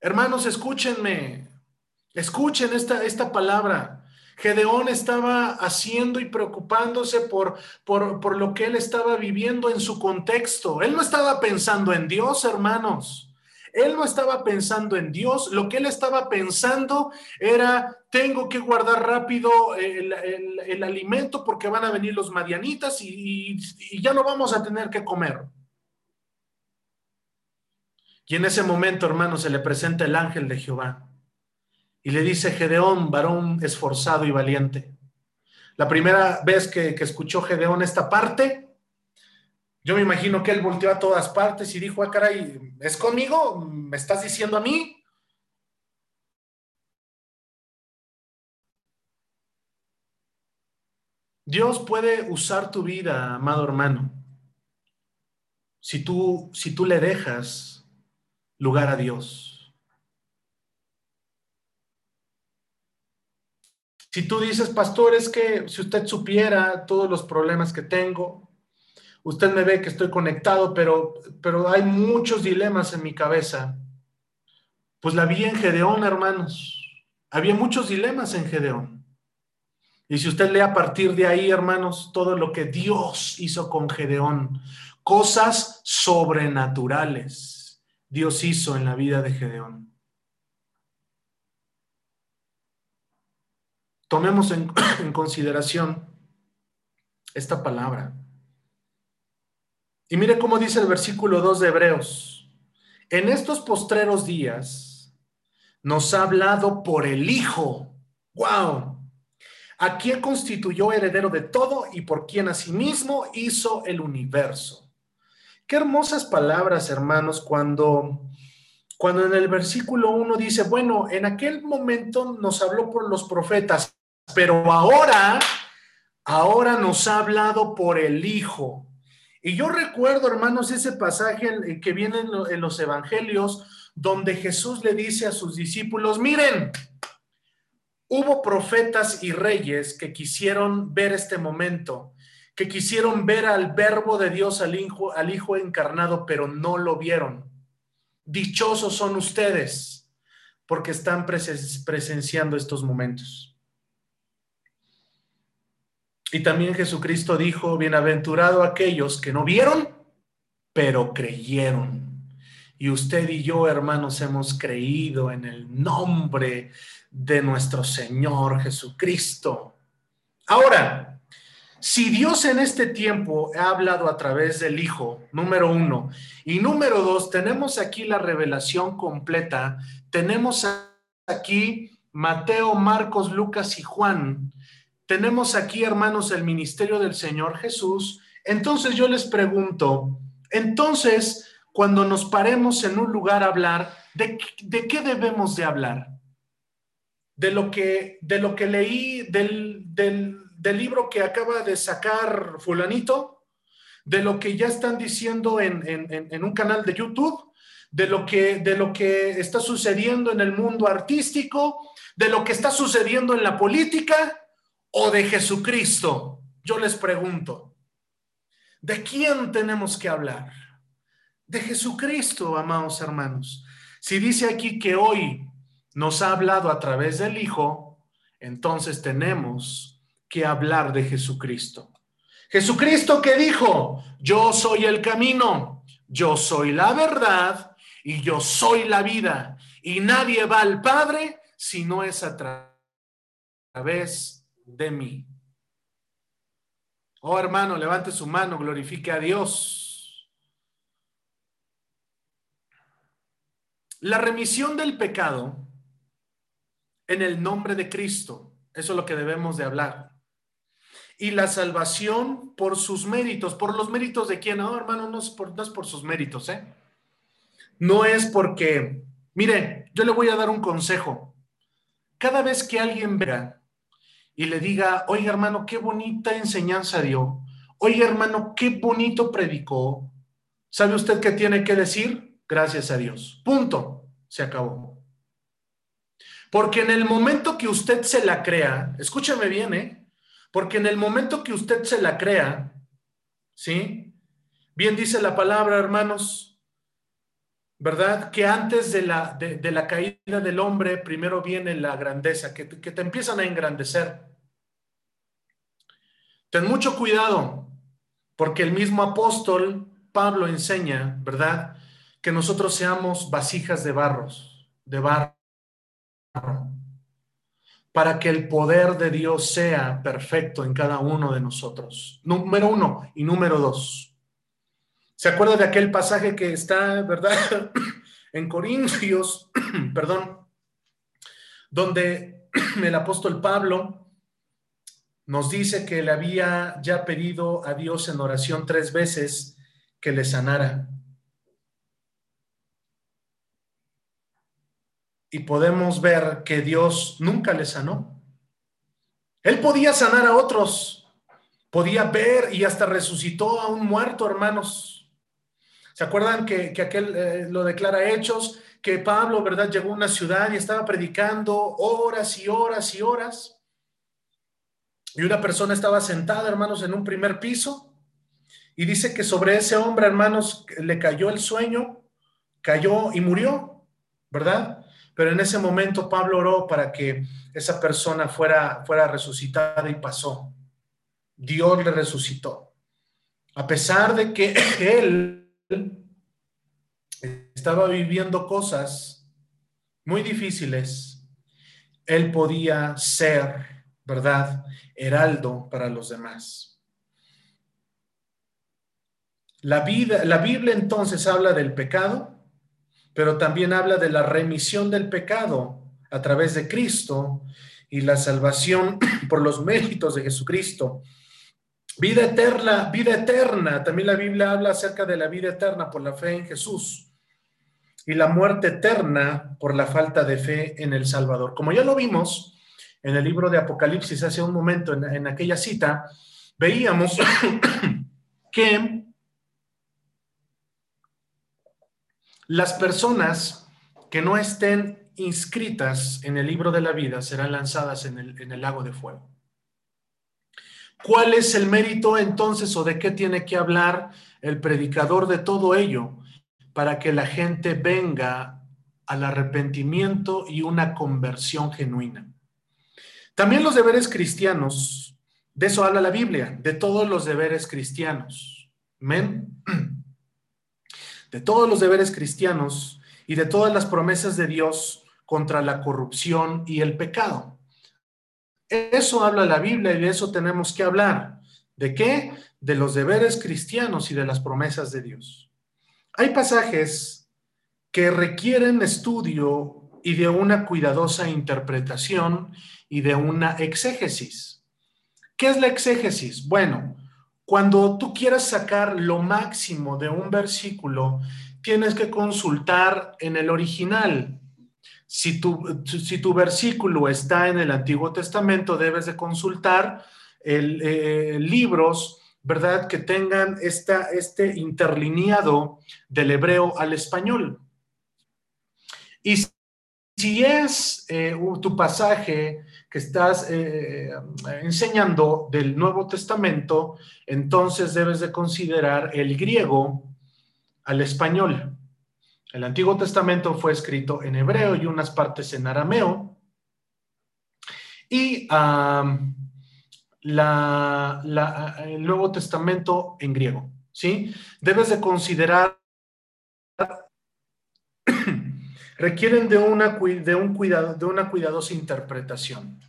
Hermanos, escúchenme, escuchen esta, esta palabra. Gedeón estaba haciendo y preocupándose por, por, por lo que él estaba viviendo en su contexto. Él no estaba pensando en Dios, hermanos. Él no estaba pensando en Dios, lo que él estaba pensando era, tengo que guardar rápido el, alimento porque van a venir los marianitas y, y ya no vamos a tener que comer. Y en ese momento, hermano, se le presenta el ángel de Jehová y le dice, Gedeón, varón esforzado y valiente. La primera vez que, escuchó Gedeón esta parte, yo me imagino que él volteó a todas partes y dijo, ah, caray, ¿es conmigo? ¿Me estás diciendo a mí? Dios puede usar tu vida, amado hermano, si tú, si tú le dejas lugar a Dios. Si tú dices, pastor, es que si usted supiera todos los problemas que tengo, usted me ve que estoy conectado, pero, pero hay muchos dilemas en mi cabeza. Pues la vi en Gedeón, hermanos. Había muchos dilemas en Gedeón. Y si usted lee a partir de ahí, hermanos, todo lo que Dios hizo con Gedeón, cosas sobrenaturales Dios hizo en la vida de Gedeón. Tomemos en, consideración esta palabra. Y mire cómo dice el versículo 2 de Hebreos. En estos postreros días nos ha hablado por el Hijo. ¡Wow! A quien constituyó heredero de todo y por quien asimismo hizo el universo Qué hermosas palabras, hermanos, cuando, cuando en el versículo 1 dice, bueno, en aquel momento nos habló por los profetas, pero ahora, ahora nos ha hablado por el Hijo. Y yo recuerdo, hermanos, ese pasaje que viene en los evangelios, donde Jesús le dice a sus discípulos, miren, hubo profetas y reyes que quisieron ver este momento que quisieron ver al verbo de Dios, al hijo, al hijo encarnado, pero no lo vieron. Dichosos son ustedes porque están presenciando estos momentos. Y también Jesucristo dijo, bienaventurado aquellos que no vieron, pero creyeron. Y usted y yo, hermanos, hemos creído en el nombre de nuestro Señor Jesucristo. Ahora, si Dios en este tiempo ha hablado a través del Hijo, número uno, y número dos, tenemos aquí la revelación completa, tenemos aquí Mateo, Marcos, Lucas y Juan, tenemos aquí, hermanos, el ministerio del Señor Jesús, entonces yo les pregunto, entonces, cuando nos paremos en un lugar a hablar, ¿de, de qué debemos de hablar? De lo que, de lo que leí del, del del libro que acaba de sacar fulanito, de lo que ya están diciendo en, un canal de YouTube, de lo, que, de lo que está sucediendo en el mundo artístico, de lo que está sucediendo en la política o de Jesucristo. Yo les pregunto, ¿de quién tenemos que hablar? De Jesucristo, amados hermanos. Si dice aquí que hoy nos ha hablado a través del Hijo, entonces tenemos que hablar de Jesucristo. Jesucristo que dijo, yo soy el camino, yo soy la verdad y yo soy la vida. Y nadie va al Padre si no es a través de mí. Oh hermano, levante su mano, glorifique a Dios. La remisión del pecado en el nombre de Cristo, eso es lo que debemos de hablar. Y la salvación por sus méritos, por los méritos de quién, no, hermano, no es por, no es por sus méritos, ¿eh? No es porque, mire, yo le voy a dar un consejo. Cada vez que alguien vea y le diga, oiga hermano, qué bonita enseñanza dio, oiga hermano, qué bonito predicó, ¿sabe usted qué tiene que decir? Gracias a Dios. Punto. Se acabó. Porque en el momento que usted se la crea, escúchame bien, ¿eh? Porque en el momento que usted se la crea, ¿sí? Bien dice la palabra, hermanos, ¿verdad? Que antes de la, de, la caída del hombre, primero viene la grandeza, que, que te empiezan a engrandecer. Ten mucho cuidado, porque el mismo apóstol Pablo enseña, ¿verdad? Que nosotros seamos vasijas de barros, de barro, para que el poder de Dios sea perfecto en cada uno de nosotros. Número uno y número dos. ¿Se acuerda de aquel pasaje que está, verdad, en Corintios, perdón, donde el apóstol Pablo nos dice que le había ya pedido a Dios en oración tres veces que le sanara? Y podemos ver que Dios nunca le sanó. Él podía sanar a otros, podía ver y hasta resucitó a un muerto, hermanos ¿Se acuerdan que, aquel eh, lo declara Hechos? Que Pablo, ¿verdad? Llegó a una ciudad y estaba predicando horas y horas y horas. Y una persona estaba sentada, hermanos, en un primer piso. Y dice que sobre ese hombre, hermanos, le cayó el sueño, cayó y murió, ¿verdad? Pero en ese momento Pablo oró para que esa persona fuera, fuera resucitada y pasó. Dios le resucitó. A pesar de que él estaba viviendo cosas muy difíciles, él podía ser, ¿verdad?, heraldo para los demás. La, vida, la Biblia entonces habla del pecado, pero también habla de la remisión del pecado a través de Cristo y la salvación por los méritos de Jesucristo Vida eterna, vida eterna. También la Biblia habla acerca de la vida eterna por la fe en Jesús y la muerte eterna por la falta de fe en el Salvador. Como ya lo vimos en el libro de Apocalipsis hace un momento, en, aquella cita, veíamos que las personas que no estén inscritas en el libro de la vida serán lanzadas en el lago de fuego. ¿Cuál es el mérito entonces o de qué tiene que hablar el predicador de todo ello para que la gente venga al arrepentimiento y una conversión genuina? También los deberes cristianos, de eso habla la Biblia, de todos los deberes cristianos. Amén. De todos los deberes cristianos y de todas las promesas de Dios contra la corrupción y el pecado. Eso habla la Biblia y de eso tenemos que hablar. ¿De qué? De los deberes cristianos y de las promesas de Dios. Hay pasajes que requieren estudio y de una cuidadosa interpretación y de una exégesis. ¿Qué es la exégesis? Bueno, cuando tú quieras sacar lo máximo de un versículo, tienes que consultar en el original, si tu, si tu versículo está en el Antiguo Testamento, debes de consultar el, eh, libros, ¿verdad? Que tengan esta, este interlineado del hebreo al español. Y si es eh, tu pasaje que estás eh, enseñando del Nuevo Testamento, entonces debes de considerar el griego al español. El Antiguo Testamento fue escrito en hebreo y unas partes en arameo. Y el Nuevo Testamento en griego. ¿sí? Debes de considerar, requieren de un cuidado, de una cuidadosa interpretación.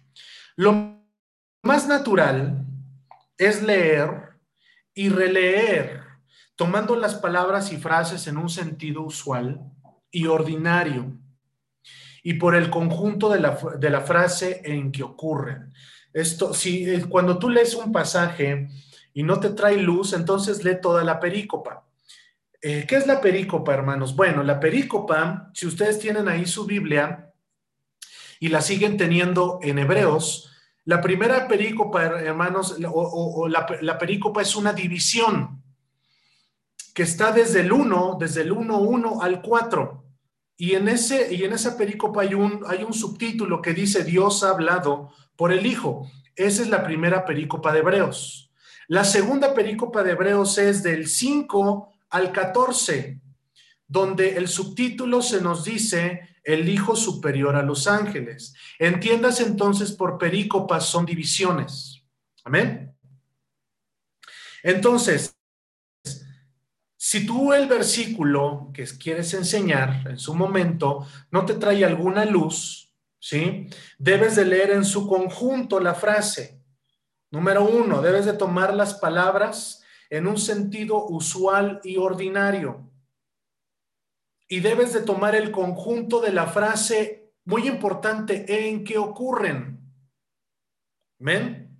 Lo más natural es leer y releer, tomando las palabras y frases en un sentido usual y ordinario, y por el conjunto de la, de la frase en que ocurren. Esto, si eh, cuando tú lees un pasaje y no te trae luz, entonces lee toda la perícopa. Eh, ¿Qué es la perícopa, hermanos? Bueno, la perícopa, si ustedes tienen ahí su Biblia y la siguen teniendo en Hebreos, la primera perícopa, hermanos, o, la, la, perícopa es una división que está desde el 1, desde el 1, 1 al 4. Y en, ese, y en esa perícopa hay un, hay un subtítulo que dice Dios ha hablado por el Hijo. Esa es la primera perícopa de Hebreos. La segunda perícopa de Hebreos es del 5 al 14, donde el subtítulo se nos dice el Hijo superior a los ángeles. Entiendas entonces por perícopas son divisiones. Amén. Entonces, si tú el versículo que quieres enseñar en su momento no te trae alguna luz, ¿sí? Debes de leer en su conjunto la frase. Número uno, debes de tomar las palabras en un sentido usual y ordinario. Y debes de tomar el conjunto de la frase muy importante en que ocurren. ¿Men?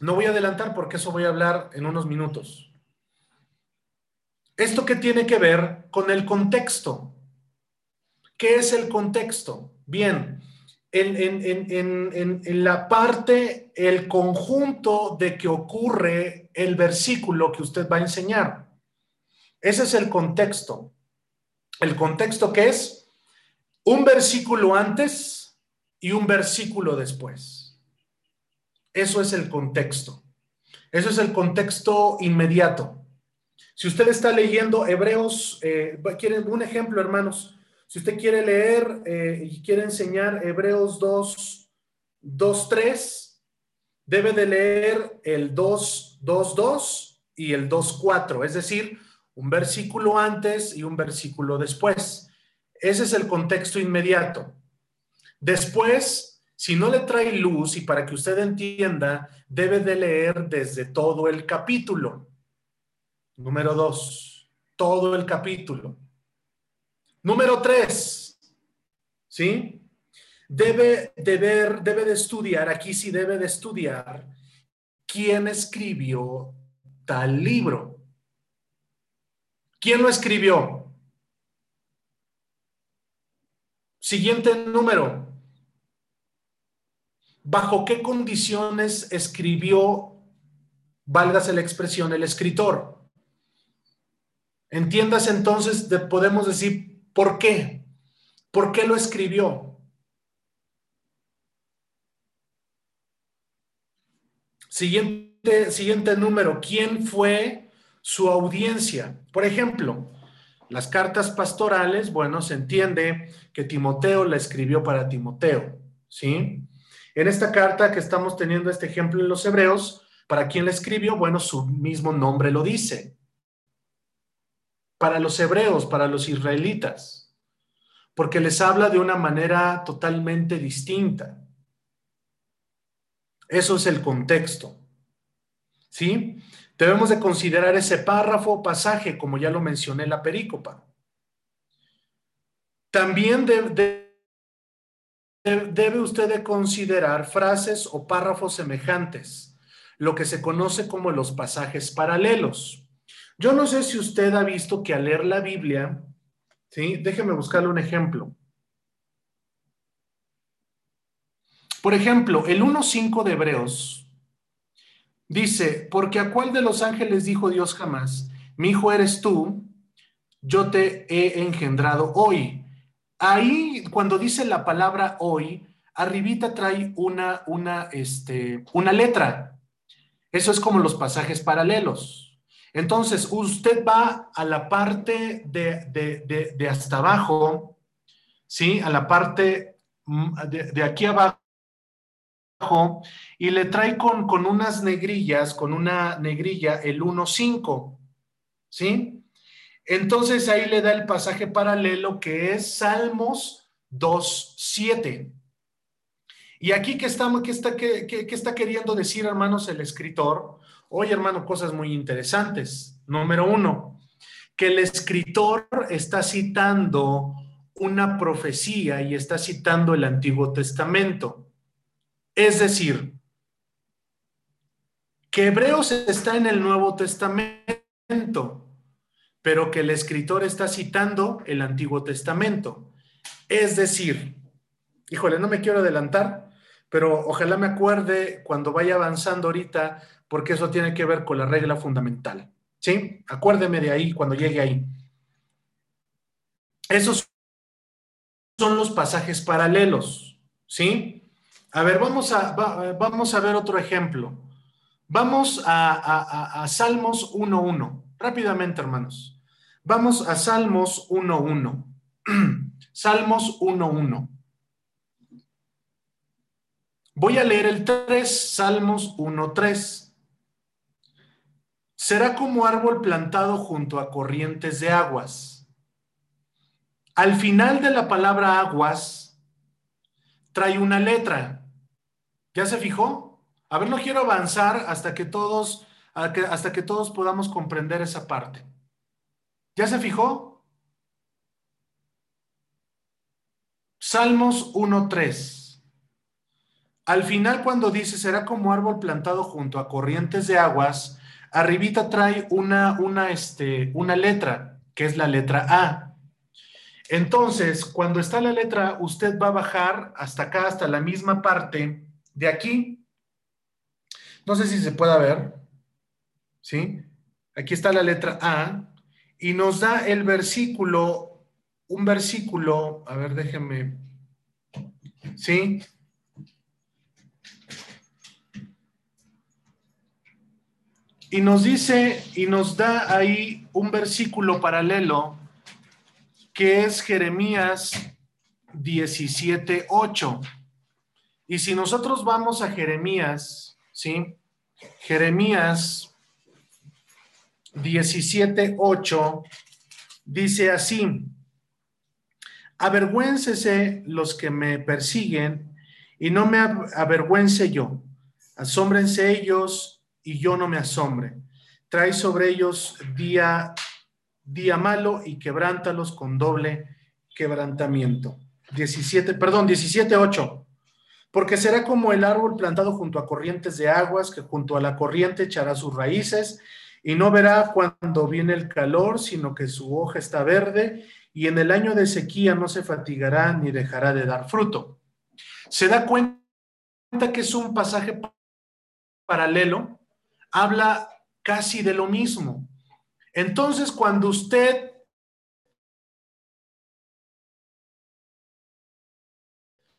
No voy a adelantar porque eso voy a hablar en unos minutos. ¿Esto qué tiene que ver con el contexto? ¿Qué es el contexto? Bien, en, la parte, el conjunto de que ocurre el versículo que usted va a enseñar. Ese es el contexto. El contexto que es un versículo antes y un versículo después. Eso es el contexto. Eso es el contexto inmediato. Si usted está leyendo Hebreos, eh, ¿quieren un ejemplo, hermanos? Si usted quiere leer eh, y quiere enseñar Hebreos 2, 2, 3, debe de leer el 2, 2, 2 y el 2, 4, es decir, un versículo antes y un versículo después. Ese es el contexto inmediato. Después, si no le trae luz y para que usted entienda, debe de leer desde todo el capítulo. Número 2, todo el capítulo. Número tres, ¿sí? Debe de ver, debe de estudiar, aquí sí debe de estudiar quién escribió tal libro. ¿Quién lo escribió? Siguiente número. ¿Bajo qué condiciones escribió, válgase la expresión, el escritor? Entiendas entonces, podemos decir, ¿Por qué? ¿Por qué lo escribió? Siguiente, siguiente número, ¿quién fue su audiencia? Por ejemplo, las cartas pastorales, bueno, se entiende que Timoteo la escribió para Timoteo, ¿sí? En esta carta que estamos teniendo este ejemplo en los hebreos, ¿para quién la escribió? Bueno, su mismo nombre lo dice para los hebreos, para los israelitas, porque les habla de una manera totalmente distinta. Eso es el contexto. ¿Sí? Debemos de considerar ese párrafo o pasaje, como ya lo mencioné en la perícopa. También debe usted de considerar frases o párrafos semejantes, lo que se conoce como los pasajes paralelos. Yo no sé si usted ha visto que al leer la Biblia, ¿sí? Déjeme buscarle un ejemplo. Por ejemplo, el 1.5 de Hebreos dice, porque a cuál de los ángeles dijo Dios jamás, mi hijo eres tú, yo te he engendrado hoy. Ahí, cuando dice la palabra hoy, arribita trae una, una, este, una letra. Eso es como los pasajes paralelos. Entonces, usted va a la parte de, hasta abajo, ¿sí? A la parte mm, de, aquí abajo y le trae con, con unas negrillas, con una negrilla el 1.5, ¿sí? Entonces ahí le da el pasaje paralelo que es Salmos 2.7. Y aquí, ¿qué está, qué está, qué, qué está queriendo decir, hermanos, el escritor? Oye, hermano, cosas muy interesantes. Número uno, que el escritor está citando una profecía y está citando el Antiguo Testamento. Es decir, que Hebreos está en el Nuevo Testamento, pero que el escritor está citando el Antiguo Testamento. Es decir, híjole, no me quiero adelantar, pero ojalá me acuerde cuando vaya avanzando ahorita, porque eso tiene que ver con la regla fundamental. ¿Sí? Acuérdeme de ahí cuando llegue ahí. Esos son los pasajes paralelos. ¿Sí? A ver, vamos a, vamos a ver otro ejemplo. Vamos a, Salmos 1.1. Rápidamente, hermanos. Vamos a Salmos 1.1. Salmos 1.1. Voy a leer el 3, Salmos 1.3. Será como árbol plantado junto a corrientes de aguas. Al final de la palabra aguas trae una letra. ¿Ya se fijó? A ver, no quiero avanzar hasta que todos, hasta que todos podamos comprender esa parte. ¿Ya se fijó? Salmos 1.3. Al final cuando dice, será como árbol plantado junto a corrientes de aguas, arribita trae una, una, este, una letra, que es la letra A. Entonces, cuando está la letra, usted va a bajar hasta acá, hasta la misma parte de aquí, no sé si se pueda ver. ¿Sí? Aquí está la letra A y nos da el versículo, un versículo, a ver, déjenme. ¿Sí? Y nos dice y nos da ahí un versículo paralelo que es Jeremías 17:8. Y si nosotros vamos a Jeremías, ¿sí? Jeremías 17:8 dice así: Avergüéncese los que me persiguen y no me avergüence yo. Asómbrense ellos y yo no me asombre. Trae sobre ellos día día malo y quebrántalos con doble quebrantamiento. 17, perdón, 17:8 porque será como el árbol plantado junto a corrientes de aguas, que junto a la corriente echará sus raíces y no verá cuando viene el calor, sino que su hoja está verde y en el año de sequía no se fatigará ni dejará de dar fruto. Se da cuenta que es un pasaje paralelo, habla casi de lo mismo. Entonces, cuando usted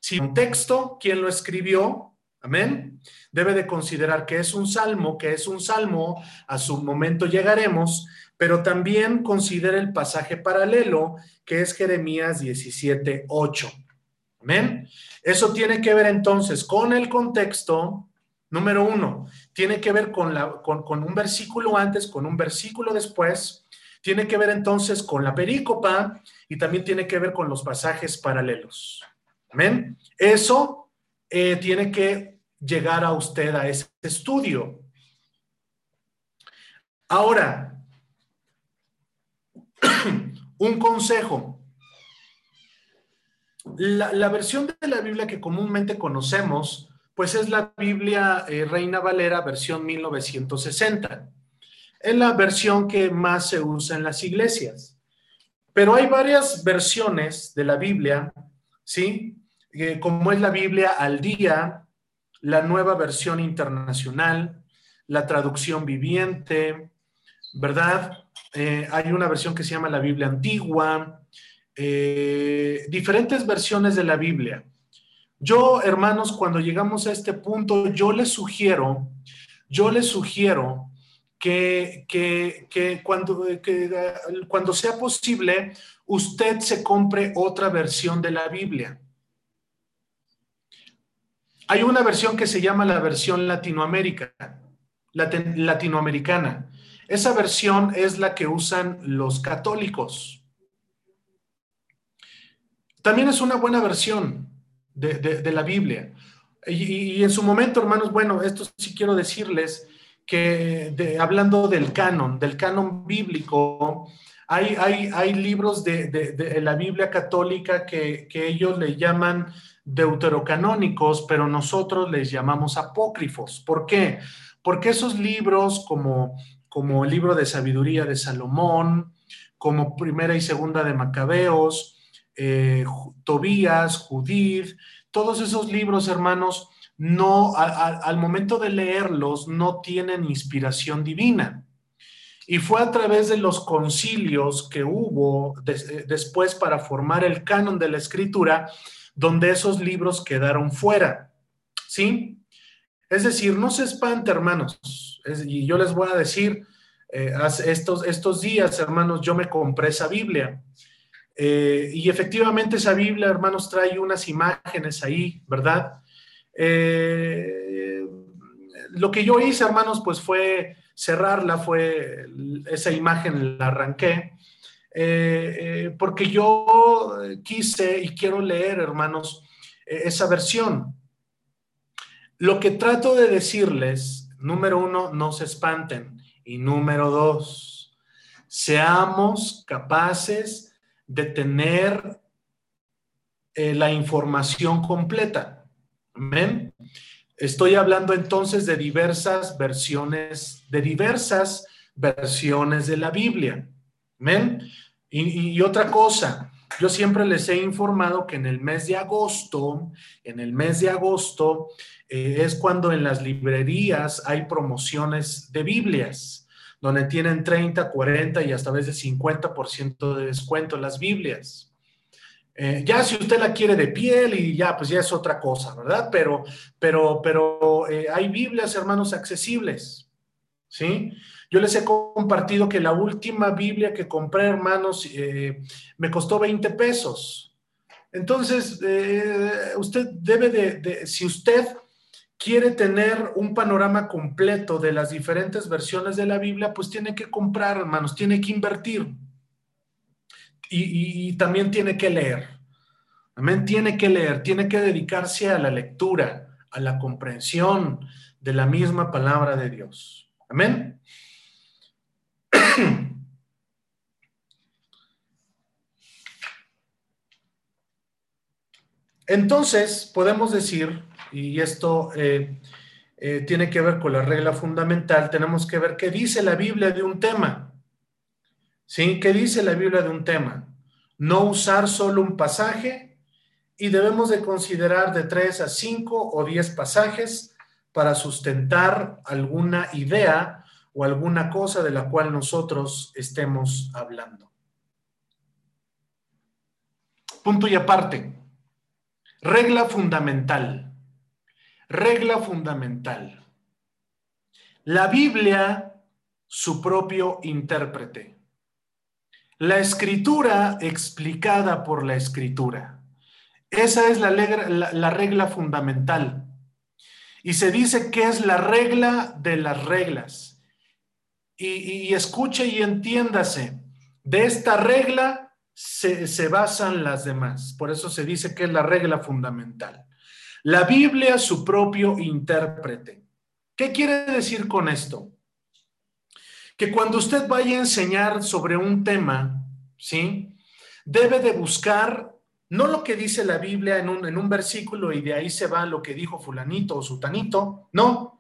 Si un texto, ¿quién lo escribió? Amén. Debe de considerar que es un salmo, que es un salmo, a su momento llegaremos, pero también considera el pasaje paralelo, que es Jeremías 17, 8. Amén. Eso tiene que ver entonces con el contexto, número uno, tiene que ver con, la, con, con un versículo antes, con un versículo después, tiene que ver entonces con la perícopa y también tiene que ver con los pasajes paralelos. Amén. Eso eh, tiene que llegar a usted a ese estudio. Ahora, un consejo. La, versión de la Biblia que comúnmente conocemos, pues es la Biblia eh, Reina Valera, versión 1960. Es la versión que más se usa en las iglesias. Pero hay varias versiones de la Biblia, ¿sí? Eh, como es la Biblia al día, la nueva versión internacional, la traducción viviente, ¿verdad? Eh, hay una versión que se llama la Biblia antigua, diferentes versiones de la Biblia. Yo, hermanos, cuando llegamos a este punto, yo les sugiero, yo les sugiero que, cuando, que cuando sea posible, usted se compre otra versión de la Biblia. Hay una versión que se llama la versión Latinoamérica, latinoamericana. Esa versión es la que usan los católicos. También es una buena versión de, la Biblia. Y, en su momento, hermanos, bueno, esto sí quiero decirles que hablando del canon, del canon bíblico, hay, hay, hay libros de, la Biblia católica que, que ellos le llaman deuterocanónicos, pero nosotros les llamamos apócrifos. ¿Por qué? Porque esos libros como, como el libro de sabiduría de Salomón, como primera y segunda de Macabeos, eh, Tobías, Judith, todos esos libros, hermanos, no, al momento de leerlos, no tienen inspiración divina. Y fue a través de los concilios que hubo después para formar el canon de la escritura, donde esos libros quedaron fuera. ¿Sí? Es decir, no se espante, hermanos. y yo les voy a decir, eh, estos, estos días, hermanos, yo me compré esa Biblia. Eh, y efectivamente esa Biblia, hermanos, trae unas imágenes ahí, ¿verdad? Eh, lo que yo hice, hermanos, pues fue cerrarla, fue esa imagen la arranqué, porque yo quise y quiero leer, hermanos, esa versión. Lo que trato de decirles, número uno, no se espanten. Y número dos, seamos capaces de tener eh, la información completa. Amén. Estoy hablando entonces de diversas versiones, de diversas versiones de la Biblia. Amén. Y, otra cosa, yo siempre les he informado que en el mes de agosto, en el mes de agosto, eh, es cuando en las librerías hay promociones de Biblias donde tienen 30, 40 y hasta a veces 50% de descuento en las Biblias. Eh, ya si usted la quiere de piel y ya, pues ya es otra cosa, ¿verdad? Pero, pero, pero eh, hay Biblias, hermanos, accesibles, ¿sí? Yo les he compartido que la última Biblia que compré, hermanos, eh, me costó 20 pesos. Entonces, usted debe de, si usted quiere tener un panorama completo de las diferentes versiones de la Biblia, pues tiene que comprar, hermanos, tiene que invertir. Y, también tiene que leer. Amén, tiene que leer, tiene que dedicarse a la lectura, a la comprensión de la misma palabra de Dios. Amén. Entonces, podemos decir y esto eh, eh, tiene que ver con la regla fundamental, tenemos que ver qué dice la Biblia de un tema. ¿Sí? ¿Qué dice la Biblia de un tema? No usar solo un pasaje y debemos de considerar de tres a cinco o diez pasajes para sustentar alguna idea o alguna cosa de la cual nosotros estemos hablando. Punto y aparte. Regla fundamental. Regla fundamental. La Biblia, su propio intérprete. La escritura explicada por la escritura. Esa es la, regla fundamental. Y se dice que es la regla de las reglas. Y, escuche y entiéndase, de esta regla se, se basan las demás. Por eso se dice que es la regla fundamental. La Biblia, su propio intérprete. ¿Qué quiere decir con esto? Que cuando usted vaya a enseñar sobre un tema, ¿sí? Debe de buscar no lo que dice la Biblia en un, en un versículo y de ahí se va lo que dijo fulanito o sutanito, no.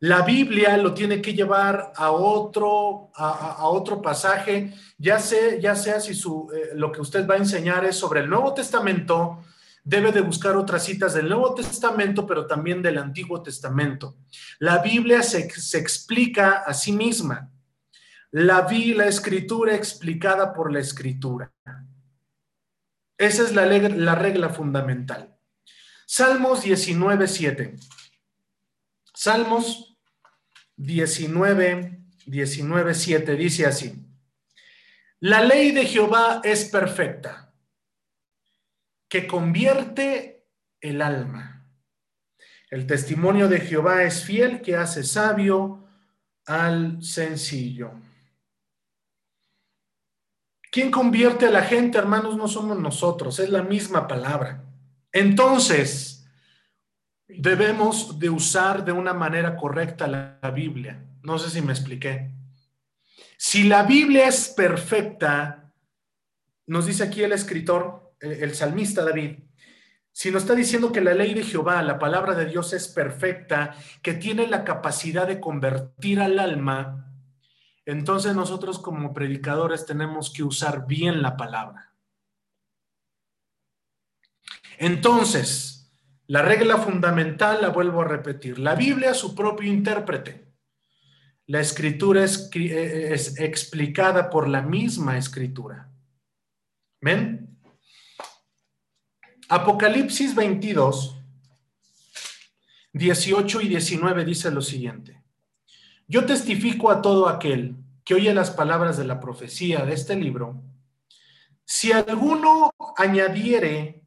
La Biblia lo tiene que llevar a otro, a, otro pasaje, ya, sé, ya sea si su, eh, lo que usted va a enseñar es sobre el Nuevo Testamento, debe de buscar otras citas del Nuevo Testamento, pero también del Antiguo Testamento. La Biblia se, explica a sí misma. La, vi, la escritura explicada por la escritura. Esa es la, la regla fundamental. Salmos 19, 7. Salmos 19, 19, 7 dice así. La ley de Jehová es perfecta que convierte el alma. El testimonio de Jehová es fiel que hace sabio al sencillo. ¿Quién convierte a la gente, hermanos? No somos nosotros, es la misma palabra. Entonces, debemos de usar de una manera correcta la, la Biblia. No sé si me expliqué. Si la Biblia es perfecta, nos dice aquí el escritor, el salmista David, si nos está diciendo que la ley de Jehová, la palabra de Dios es perfecta, que tiene la capacidad de convertir al alma, entonces nosotros como predicadores tenemos que usar bien la palabra. Entonces, la regla fundamental la vuelvo a repetir. La Biblia su propio intérprete. La escritura es, es explicada por la misma escritura. ¿Ven? Apocalipsis 22, 18 y 19 dice lo siguiente. Yo testifico a todo aquel que oye las palabras de la profecía de este libro. Si alguno añadiere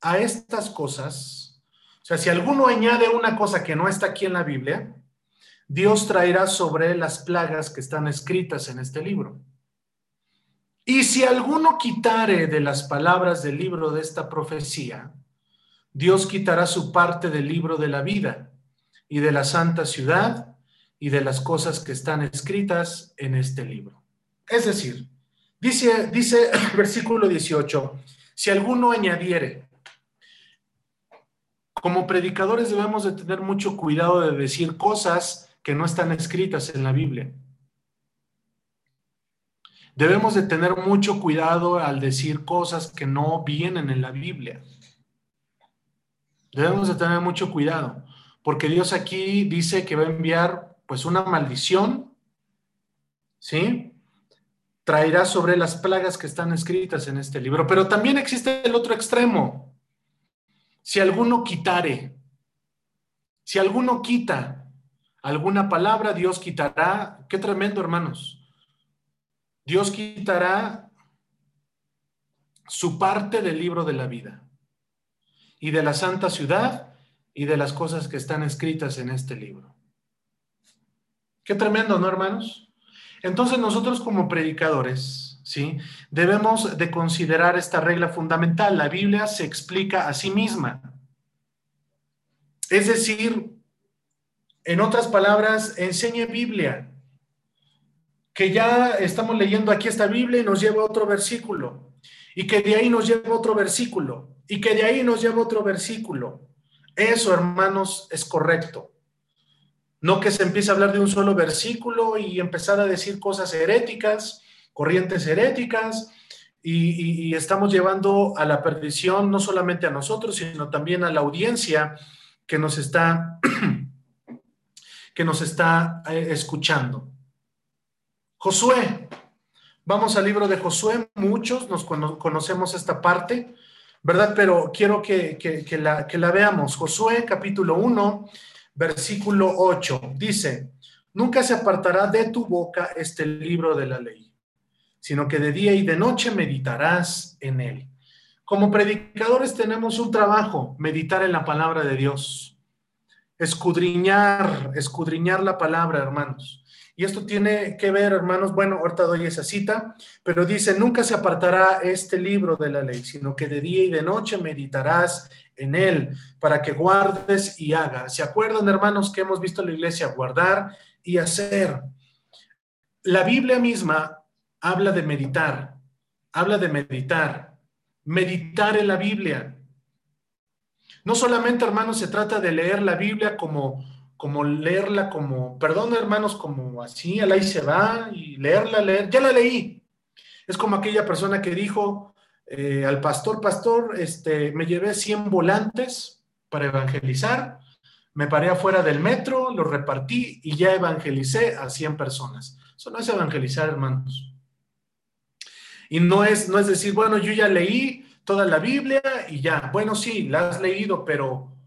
a estas cosas, o sea, si alguno añade una cosa que no está aquí en la Biblia, Dios traerá sobre las plagas que están escritas en este libro. Y si alguno quitare de las palabras del libro de esta profecía, Dios quitará su parte del libro de la vida y de la santa ciudad y de las cosas que están escritas en este libro. Es decir, dice, dice versículo 18, si alguno añadiere, como predicadores debemos de tener mucho cuidado de decir cosas que no están escritas en la Biblia. Debemos de tener mucho cuidado al decir cosas que no vienen en la Biblia. Debemos de tener mucho cuidado, porque Dios aquí dice que va a enviar pues una maldición, ¿sí? Traerá sobre las plagas que están escritas en este libro, pero también existe el otro extremo. Si alguno quitare, si alguno quita alguna palabra, Dios quitará. Qué tremendo, hermanos. Dios quitará su parte del libro de la vida y de la santa ciudad y de las cosas que están escritas en este libro. Qué tremendo, ¿no, hermanos? Entonces nosotros como predicadores, ¿sí? Debemos de considerar esta regla fundamental. La Biblia se explica a sí misma. Es decir, en otras palabras, enseñe Biblia que ya estamos leyendo aquí esta Biblia y nos lleva otro versículo, y que de ahí nos lleva otro versículo, y que de ahí nos lleva otro versículo. Eso, hermanos, es correcto. No que se empiece a hablar de un solo versículo y empezar a decir cosas heréticas, corrientes heréticas, y, y, estamos llevando a la perdición no solamente a nosotros, sino también a la audiencia que nos está, que nos está eh, escuchando. Josué. Vamos al libro de Josué. Muchos nos conocemos esta parte, ¿verdad? Pero quiero que, la, que la veamos. Josué capítulo 1, versículo 8. Dice, nunca se apartará de tu boca este libro de la ley, sino que de día y de noche meditarás en él. Como predicadores tenemos un trabajo, meditar en la palabra de Dios, escudriñar, escudriñar la palabra, hermanos. Y esto tiene que ver, hermanos, bueno, ahorita doy esa cita, pero dice, nunca se apartará este libro de la ley, sino que de día y de noche meditarás en él para que guardes y hagas. ¿Se acuerdan, hermanos, que hemos visto en la iglesia guardar y hacer? La Biblia misma habla de meditar, habla de meditar, meditar en la Biblia. No solamente, hermanos, se trata de leer la Biblia como como leerla como, perdón hermanos, como así, al ahí se va y leerla, leer, ya la leí. Es como aquella persona que dijo eh, al pastor, pastor, este, me llevé 100 volantes para evangelizar, me paré afuera del metro, los repartí y ya evangelicé a 100 personas. Eso no es evangelizar, hermanos. Y no es, no es decir, bueno, yo ya leí toda la Biblia y ya, bueno, sí, la has leído, pero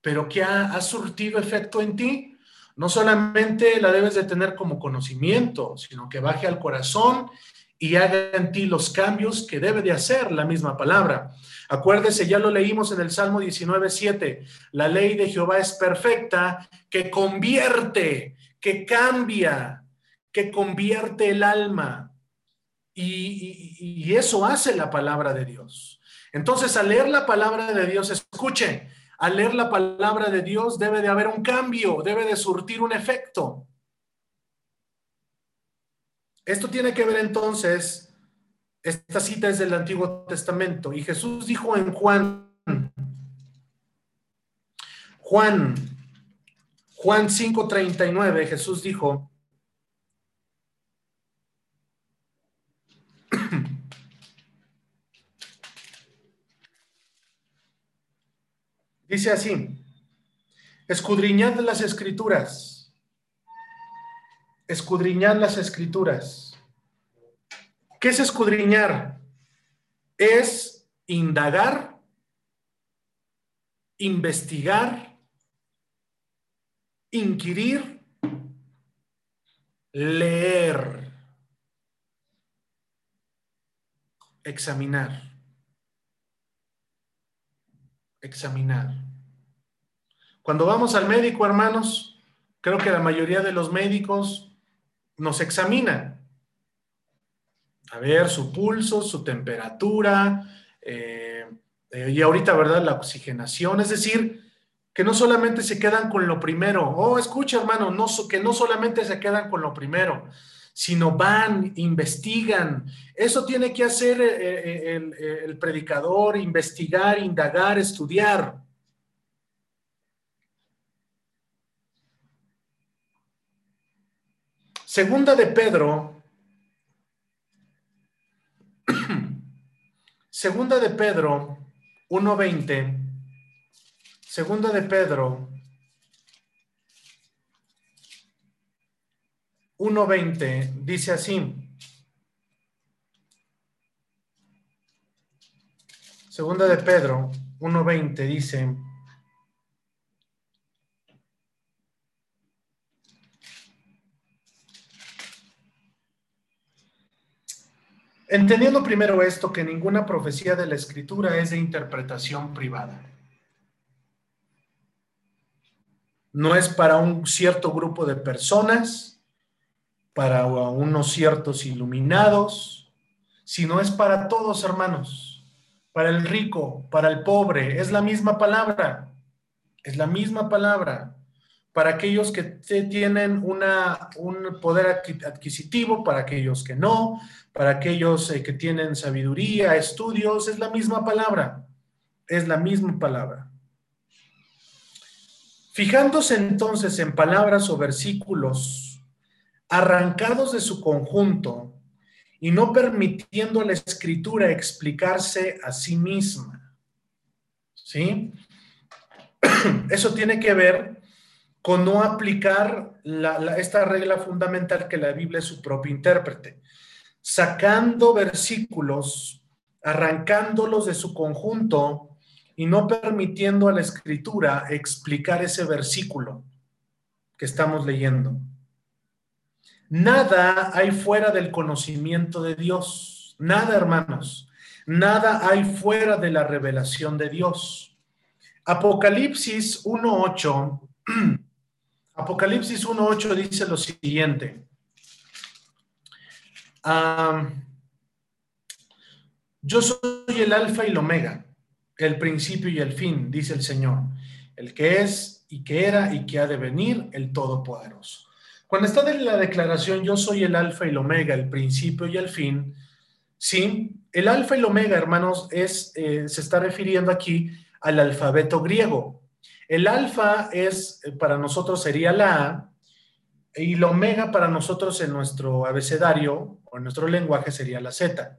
pero que ha, surtido efecto en ti, no solamente la debes de tener como conocimiento, sino que baje al corazón y haga en ti los cambios que debe de hacer la misma palabra. Acuérdese, ya lo leímos en el Salmo 19.7, la ley de Jehová es perfecta, que convierte, que cambia, que convierte el alma. Y, y eso hace la palabra de Dios. Entonces, al leer la palabra de Dios, escuche, al leer la palabra de Dios debe de haber un cambio, debe de surtir un efecto. Esto tiene que ver entonces, esta cita es del Antiguo Testamento y Jesús dijo en Juan, Juan, Juan 5:39, Jesús dijo, dice así, escudriñad las escrituras, escudriñad las escrituras. ¿Qué es escudriñar? Es indagar, investigar, inquirir, leer, examinar, examinar. Cuando vamos al médico, hermanos, creo que la mayoría de los médicos nos examinan. A ver su pulso, su temperatura, eh, eh, y ahorita, ¿verdad? La oxigenación, es decir, que no solamente se quedan con lo primero. Oh, escucha, hermano, no, que no solamente se quedan con lo primero, sino van, investigan. Eso tiene que hacer eh, eh, el, el predicador, investigar, indagar, estudiar. Segunda de Pedro. Segunda de Pedro 1.20 Segunda de Pedro 1.20 dice así. Segunda de Pedro 1.20 dice. Entendiendo primero esto, que ninguna profecía de la escritura es de interpretación privada. no es para un cierto grupo de personas, para unos ciertos iluminados, sino es para todos, hermanos, para el rico, para el pobre, es la misma palabra, es la misma palabra, para aquellos que tienen una, un poder adquisitivo, para aquellos que no, para aquellos eh, que tienen sabiduría, estudios, es la misma palabra, es la misma palabra. Fijándose entonces en palabras o versículos arrancados de su conjunto y no permitiendo a la escritura explicarse a sí misma. ¿Sí? Eso tiene que ver con no aplicar esta regla fundamental que la Biblia es su propio intérprete, sacando versículos, arrancándolos de su conjunto y no permitiendo a la escritura explicar ese versículo que estamos leyendo. Nada hay fuera del conocimiento de Dios. Nada, hermanos. Nada hay fuera de la revelación de Dios. Apocalipsis 1.8. Apocalipsis 1.8 dice lo siguiente. Yo soy el alfa y el omega el principio y el fin, dice el Señor, el que es y que era y que ha de venir, el Todopoderoso. Cuando está en la declaración, yo soy el alfa y el omega, el principio y el fin, sí, el alfa y el omega, hermanos, es, eh, se está refiriendo aquí al alfabeto griego. El alfa es, eh, para nosotros sería la A, y el omega para nosotros en nuestro abecedario o en nuestro lenguaje sería la Z.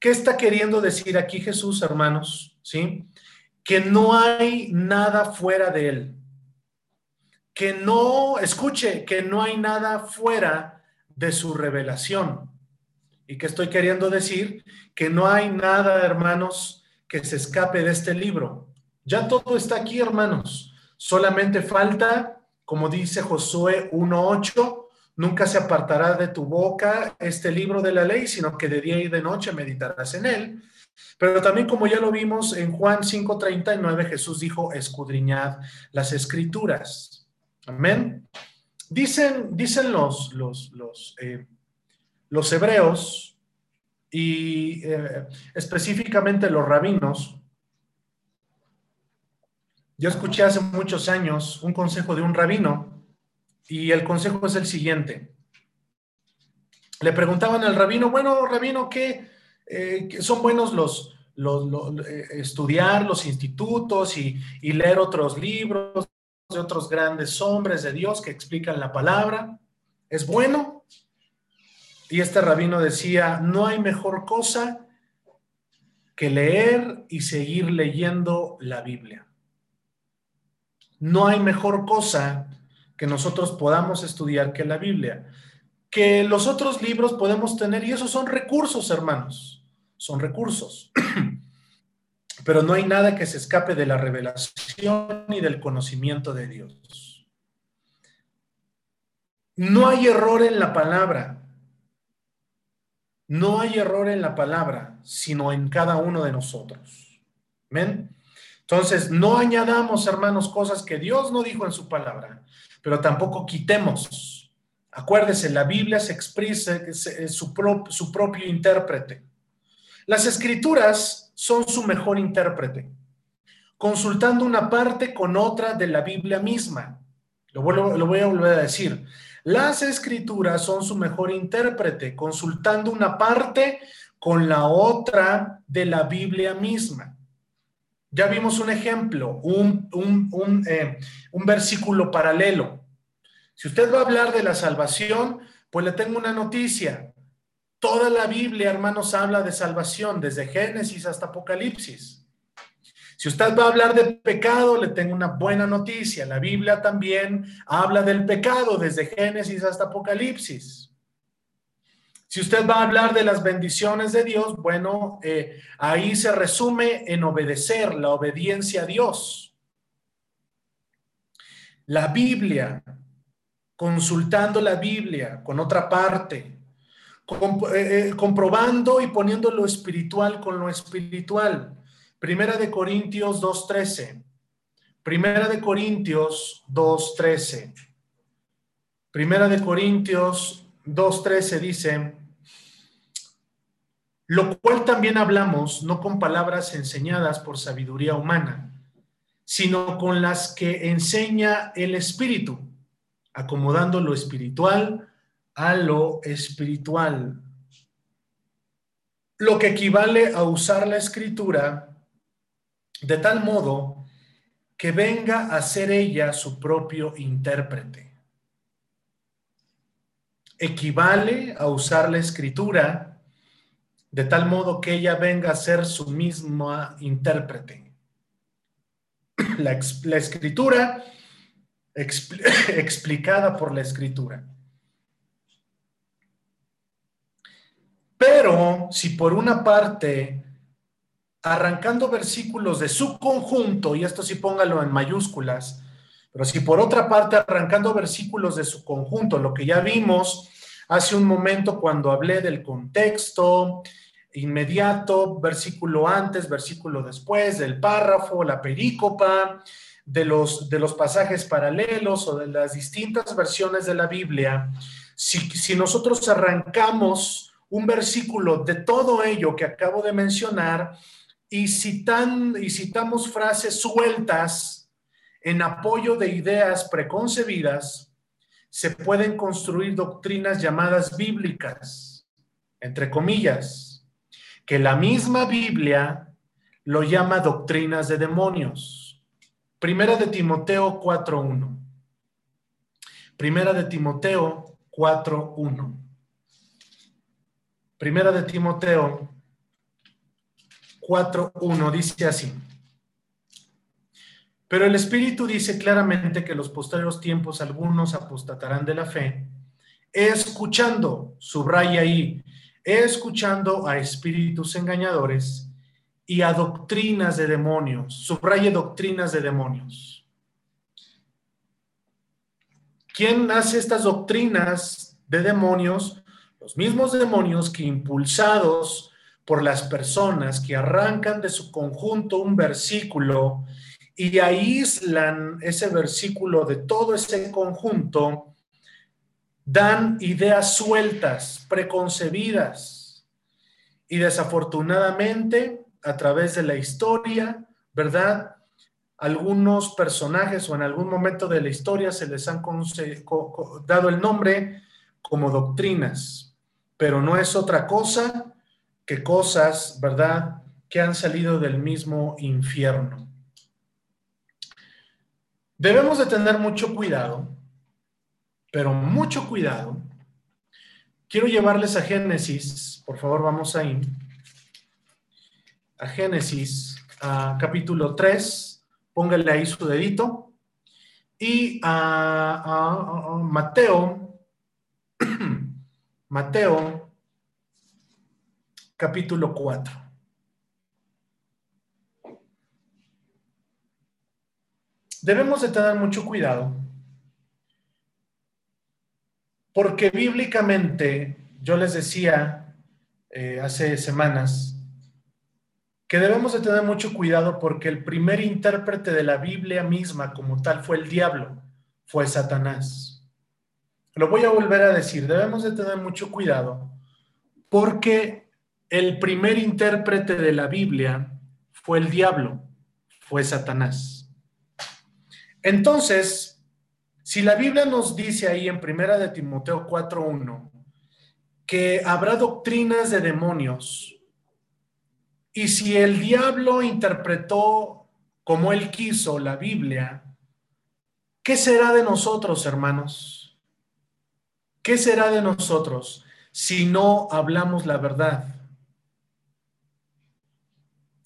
¿Qué está queriendo decir aquí Jesús, hermanos? ¿Sí? Que no hay nada fuera de él. Que no, escuche, que no hay nada fuera de su revelación. ¿Y qué estoy queriendo decir? Que no hay nada, hermanos, que se escape de este libro. Ya todo está aquí, hermanos. Solamente falta, como dice Josué 1.8, Nunca se apartará de tu boca este libro de la ley, sino que de día y de noche meditarás en él. Pero también como ya lo vimos en Juan 5:39, Jesús dijo, escudriñad las escrituras. Amén. Dicen, dicen los, los, los, eh, los hebreos y eh, específicamente los rabinos, Yo escuché hace muchos años un consejo de un rabino y el consejo es el siguiente. Le preguntaban al rabino, bueno, rabino, ¿qué eh, son buenos los, eh, estudiar los institutos y, y leer otros libros de otros grandes hombres de Dios que explican la palabra? ¿Es bueno? Y este rabino decía, no hay mejor cosa que leer y seguir leyendo la Biblia. No hay mejor cosa que nosotros podamos estudiar que la Biblia. Que los otros libros podemos tener, y esos son recursos, hermanos, son recursos. Pero no hay nada que se escape de la revelación y del conocimiento de Dios. No hay error en la palabra. No hay error en la palabra, sino en cada uno de nosotros. ¿Ven? Entonces, no añadamos, hermanos, cosas que Dios no dijo en su palabra, pero tampoco quitemos. Acuérdese, la Biblia se expresa su, su propio intérprete. Las escrituras son su mejor intérprete, consultando una parte con otra de la Biblia misma. Lo, lo voy a volver a decir. Las escrituras son su mejor intérprete, consultando una parte con la otra de la Biblia misma. Ya vimos un ejemplo, un, un, eh, versículo paralelo. Si usted va a hablar de la salvación, pues le tengo una noticia. Toda la Biblia, hermanos, habla de salvación, desde Génesis hasta Apocalipsis. Si usted va a hablar de pecado, le tengo una buena noticia. La Biblia también habla del pecado desde Génesis hasta Apocalipsis. Si usted va a hablar de las bendiciones de Dios, bueno, eh, ahí se resume en obedecer, la obediencia a Dios. La Biblia, consultando la Biblia con otra parte, eh, eh, comprobando y poniendo lo espiritual con lo espiritual. Primera de Corintios 2.13. Primera de Corintios 2.13. Primera de Corintios 2.13 dice, lo cual también hablamos no con palabras enseñadas por sabiduría humana, sino con las que enseña el Espíritu, acomodando lo espiritual a lo espiritual. Lo que equivale a usar la escritura de tal modo que venga a ser ella su propio intérprete. Equivale a usar la escritura de tal modo que ella venga a ser su misma intérprete. La, escritura explicada por la escritura. Pero si por una parte arrancando versículos de su conjunto, y esto sí póngalo en mayúsculas, pero si por otra parte arrancando versículos de su conjunto, lo que ya vimos hace un momento cuando hablé del contexto inmediato, versículo antes, versículo después, del párrafo, la perícopa, de los, de los pasajes paralelos o de las distintas versiones de la Biblia, si, si nosotros arrancamos un versículo de todo ello que acabo de mencionar, y, citan, y citamos frases sueltas en apoyo de ideas preconcebidas, se pueden construir doctrinas llamadas bíblicas, entre comillas, que la misma Biblia lo llama doctrinas de demonios. Primera de Timoteo 4.1. Primera de Timoteo 4.1. Primera de Timoteo 4.1 dice así. Pero el Espíritu dice claramente que los posteriores tiempos algunos apostatarán de la fe, escuchando, subraya ahí, escuchando a espíritus engañadores y a doctrinas de demonios, subraye doctrinas de demonios. ¿Quién hace estas doctrinas de demonios? Los mismos demonios que impulsados por las personas que arrancan de su conjunto un versículo y aíslan ese versículo de todo ese conjunto, dan ideas sueltas, preconcebidas. Y desafortunadamente, a través de la historia, ¿verdad? algunos personajes o en algún momento de la historia se les han dado el nombre como doctrinas, pero no es otra cosa que cosas, ¿verdad?, que han salido del mismo infierno. Debemos de tener mucho cuidado, pero mucho cuidado. Quiero llevarles a Génesis, por favor, vamos ahí. A Génesis, capítulo 3, póngale ahí su dedito. Y a, Mateo, Mateo, capítulo 4. debemos de tener mucho cuidado porque bíblicamente, yo les decía eh, hace semanas, que debemos de tener mucho cuidado porque el primer intérprete de la Biblia misma como tal fue el diablo, fue Satanás. Lo voy a volver a decir, debemos de tener mucho cuidado porque el primer intérprete de la Biblia fue el diablo, fue Satanás. Entonces, si la Biblia nos dice ahí en Primera de Timoteo 4:1 que habrá doctrinas de demonios, y si el diablo interpretó como él quiso la Biblia, ¿qué será de nosotros, hermanos? ¿Qué será de nosotros si no hablamos la verdad?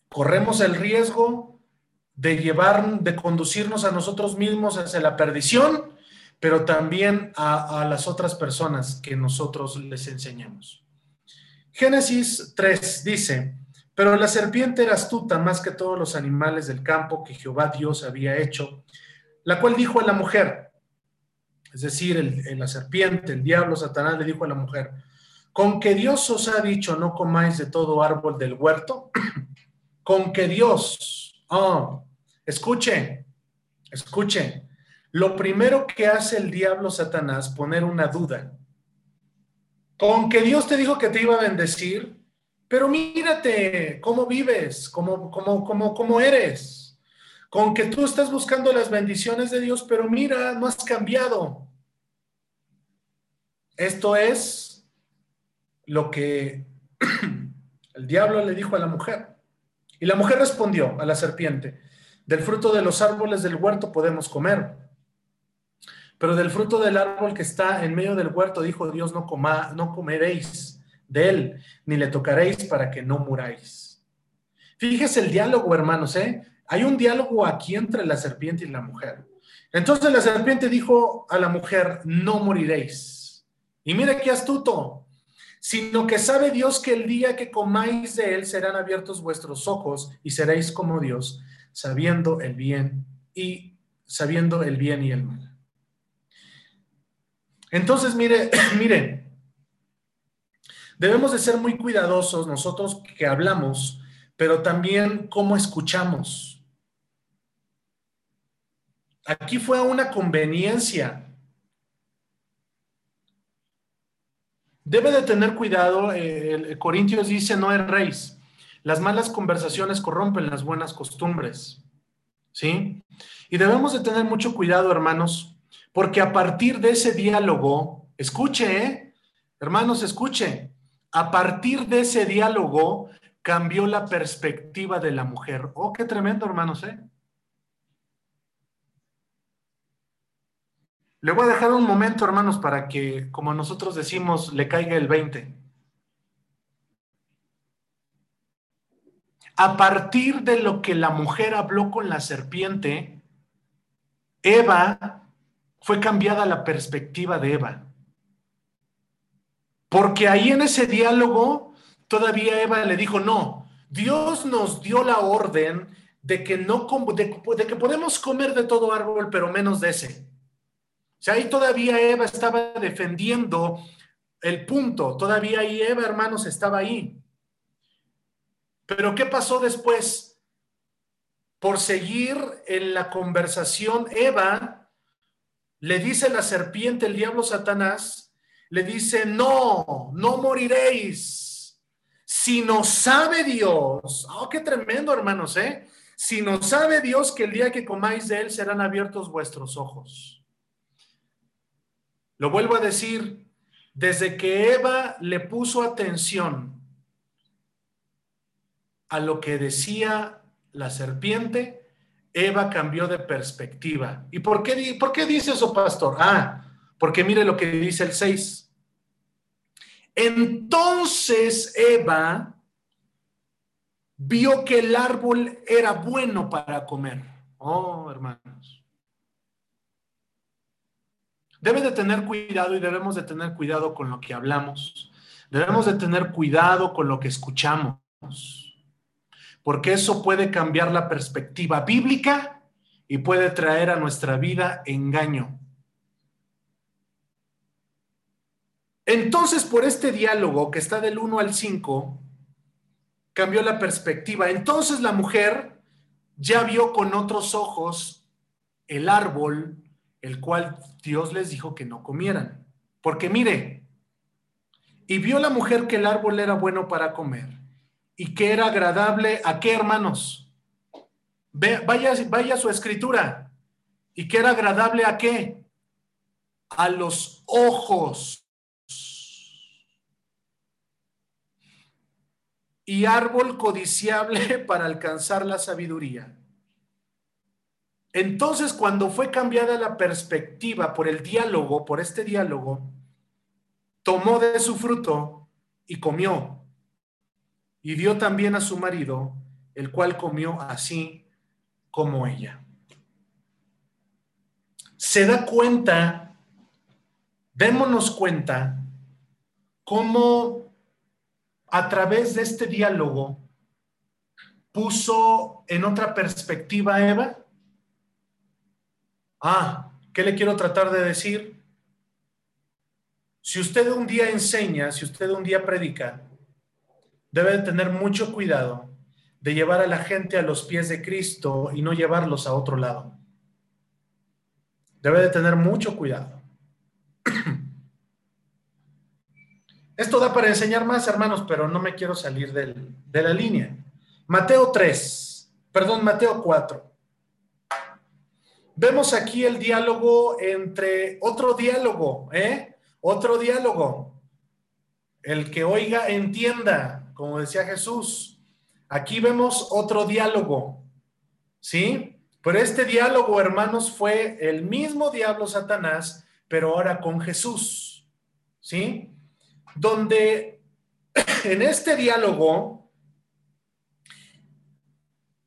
Corremos el riesgo de llevar, de conducirnos a nosotros mismos hacia la perdición, pero también a, las otras personas que nosotros les enseñamos. Génesis 3 dice, pero la serpiente era astuta más que todos los animales del campo que Jehová Dios había hecho, la cual dijo a la mujer, es decir, la serpiente, el diablo, Satanás le dijo a la mujer, con que Dios os ha dicho no comáis de todo árbol del huerto, con que Dios, oh, Escuche, escuche. Lo primero que hace el diablo Satanás, poner una duda. Con que Dios te dijo que te iba a bendecir, pero mírate cómo vives, cómo, cómo, cómo, cómo eres. Con que tú estás buscando las bendiciones de Dios, pero mira, no has cambiado. Esto es lo que el diablo le dijo a la mujer. Y la mujer respondió a la serpiente, del fruto de los árboles del huerto podemos comer, pero del fruto del árbol que está en medio del huerto, dijo Dios, no, coma, no comeréis de él, ni le tocaréis para que no muráis. Fíjese el diálogo, hermanos, ¿eh? Hay un diálogo aquí entre la serpiente y la mujer. Entonces la serpiente dijo a la mujer, no moriréis. Y mire qué astuto, sino que sabe Dios que el día que comáis de él serán abiertos vuestros ojos y seréis como Dios, sabiendo el bien y sabiendo el bien y el mal. Entonces, mire, miren, debemos de ser muy cuidadosos nosotros que hablamos, pero también cómo escuchamos. Aquí fue una conveniencia. Debe de tener cuidado, eh, el Corintios dice, no erréis. Las malas conversaciones corrompen las buenas costumbres. ¿Sí? Y debemos de tener mucho cuidado, hermanos, porque a partir de ese diálogo, escuche, ¿eh? hermanos, escuche, a partir de ese diálogo cambió la perspectiva de la mujer. Oh, qué tremendo, hermanos, ¿eh? Le voy a dejar un momento, hermanos, para que, como nosotros decimos, le caiga el 20. A partir de lo que la mujer habló con la serpiente, Eva fue cambiada la perspectiva de Eva. Porque ahí en ese diálogo, todavía Eva le dijo, no, Dios nos dio la orden de que, no, de, que podemos comer de todo árbol, pero menos de ese. Sea, ahí todavía Eva estaba defendiendo el punto, todavía ahí Eva, hermanos, estaba ahí. Pero ¿qué pasó después? Por seguir en la conversación, Eva le dice la serpiente, el diablo Satanás, le dice, no, no moriréis, sino sabe Dios. Oh, qué tremendo, hermanos, ¿eh? sino sabe Dios que el día que comáis de él serán abiertos vuestros ojos. Lo vuelvo a decir, desde que Eva le puso atención a lo que decía la serpiente, Eva cambió de perspectiva. ¿Y por qué, por qué dice eso, pastor? Ah, porque mire lo que dice el 6. Entonces Eva vio que el árbol era bueno para comer. Oh, hermanos. Debe de tener cuidado y debemos de tener cuidado con lo que hablamos. Debemos de tener cuidado con lo que escuchamos. Porque eso puede cambiar la perspectiva bíblica y puede traer a nuestra vida engaño. Entonces, por este diálogo que está del 1 al 5, cambió la perspectiva. Entonces la mujer ya vio con otros ojos el árbol, el cual Dios les dijo que no comieran. Porque mire, y vio la mujer que el árbol era bueno para comer y que era agradable a qué hermanos. vaya, vaya su escritura. ¿Y que era agradable a qué? A los ojos y árbol codiciable para alcanzar la sabiduría. Entonces, cuando fue cambiada la perspectiva por el diálogo, por este diálogo, tomó de su fruto y comió. Y dio también a su marido, el cual comió así como ella. Se da cuenta, démonos cuenta, cómo a través de este diálogo puso en otra perspectiva a Eva? Ah, ¿qué le quiero tratar de decir? Si usted un día enseña, si usted un día predica, debe tener mucho cuidado de llevar a la gente a los pies de Cristo y no llevarlos a otro lado. Debe de tener mucho cuidado. Esto da para enseñar más, hermanos, pero no me quiero salir de la línea. Mateo 3, perdón, Mateo 4. Vemos aquí el diálogo entre otro diálogo, ¿eh? Otro diálogo. El que oiga, entienda, como decía Jesús. Aquí vemos otro diálogo, ¿sí? Pero este diálogo, hermanos, fue el mismo diablo Satanás, pero ahora con Jesús, ¿sí? donde en este diálogo,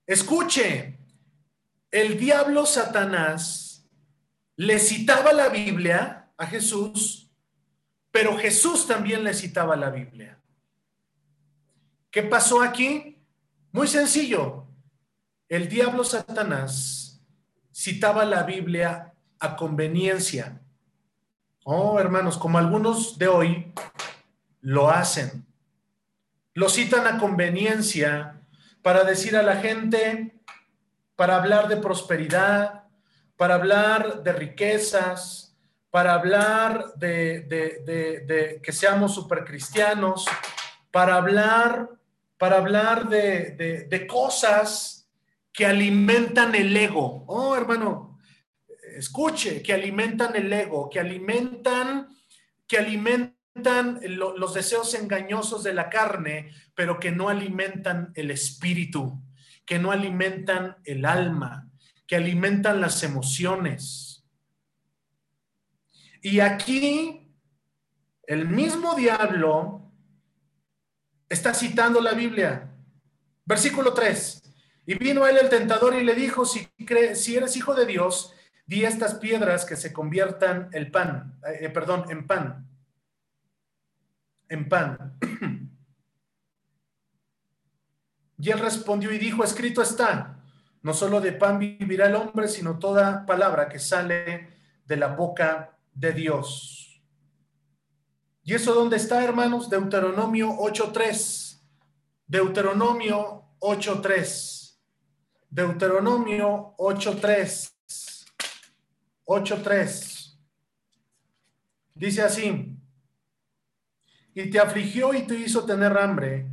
escuche, el diablo Satanás le citaba la Biblia a Jesús, pero Jesús también le citaba la Biblia. ¿Qué pasó aquí? Muy sencillo. El diablo Satanás citaba la Biblia a conveniencia. Oh, hermanos, como algunos de hoy lo hacen. Lo citan a conveniencia para decir a la gente, para hablar de prosperidad, para hablar de riquezas, para hablar de, que seamos supercristianos, para hablar, para hablar de, cosas que alimentan el ego. Oh, hermano, escuche, que alimentan el ego, que alimentan, que alimentan los deseos engañosos de la carne, pero que no alimentan el espíritu, que no alimentan el alma, que alimentan las emociones. Y aquí el mismo diablo está citando la Biblia. Versículo 3. Y vino él el tentador y le dijo, si, si eres hijo de Dios, di estas piedras que se conviertan el pan, eh, perdón, en pan en pan. Y él respondió y dijo, escrito está, no solo de pan vivirá el hombre, sino toda palabra que sale de la boca de Dios. ¿Y eso dónde está, hermanos? Deuteronomio 8.3. Deuteronomio 8.3. Deuteronomio 8.3. 8.3. Dice así, y te afligió y te hizo tener hambre,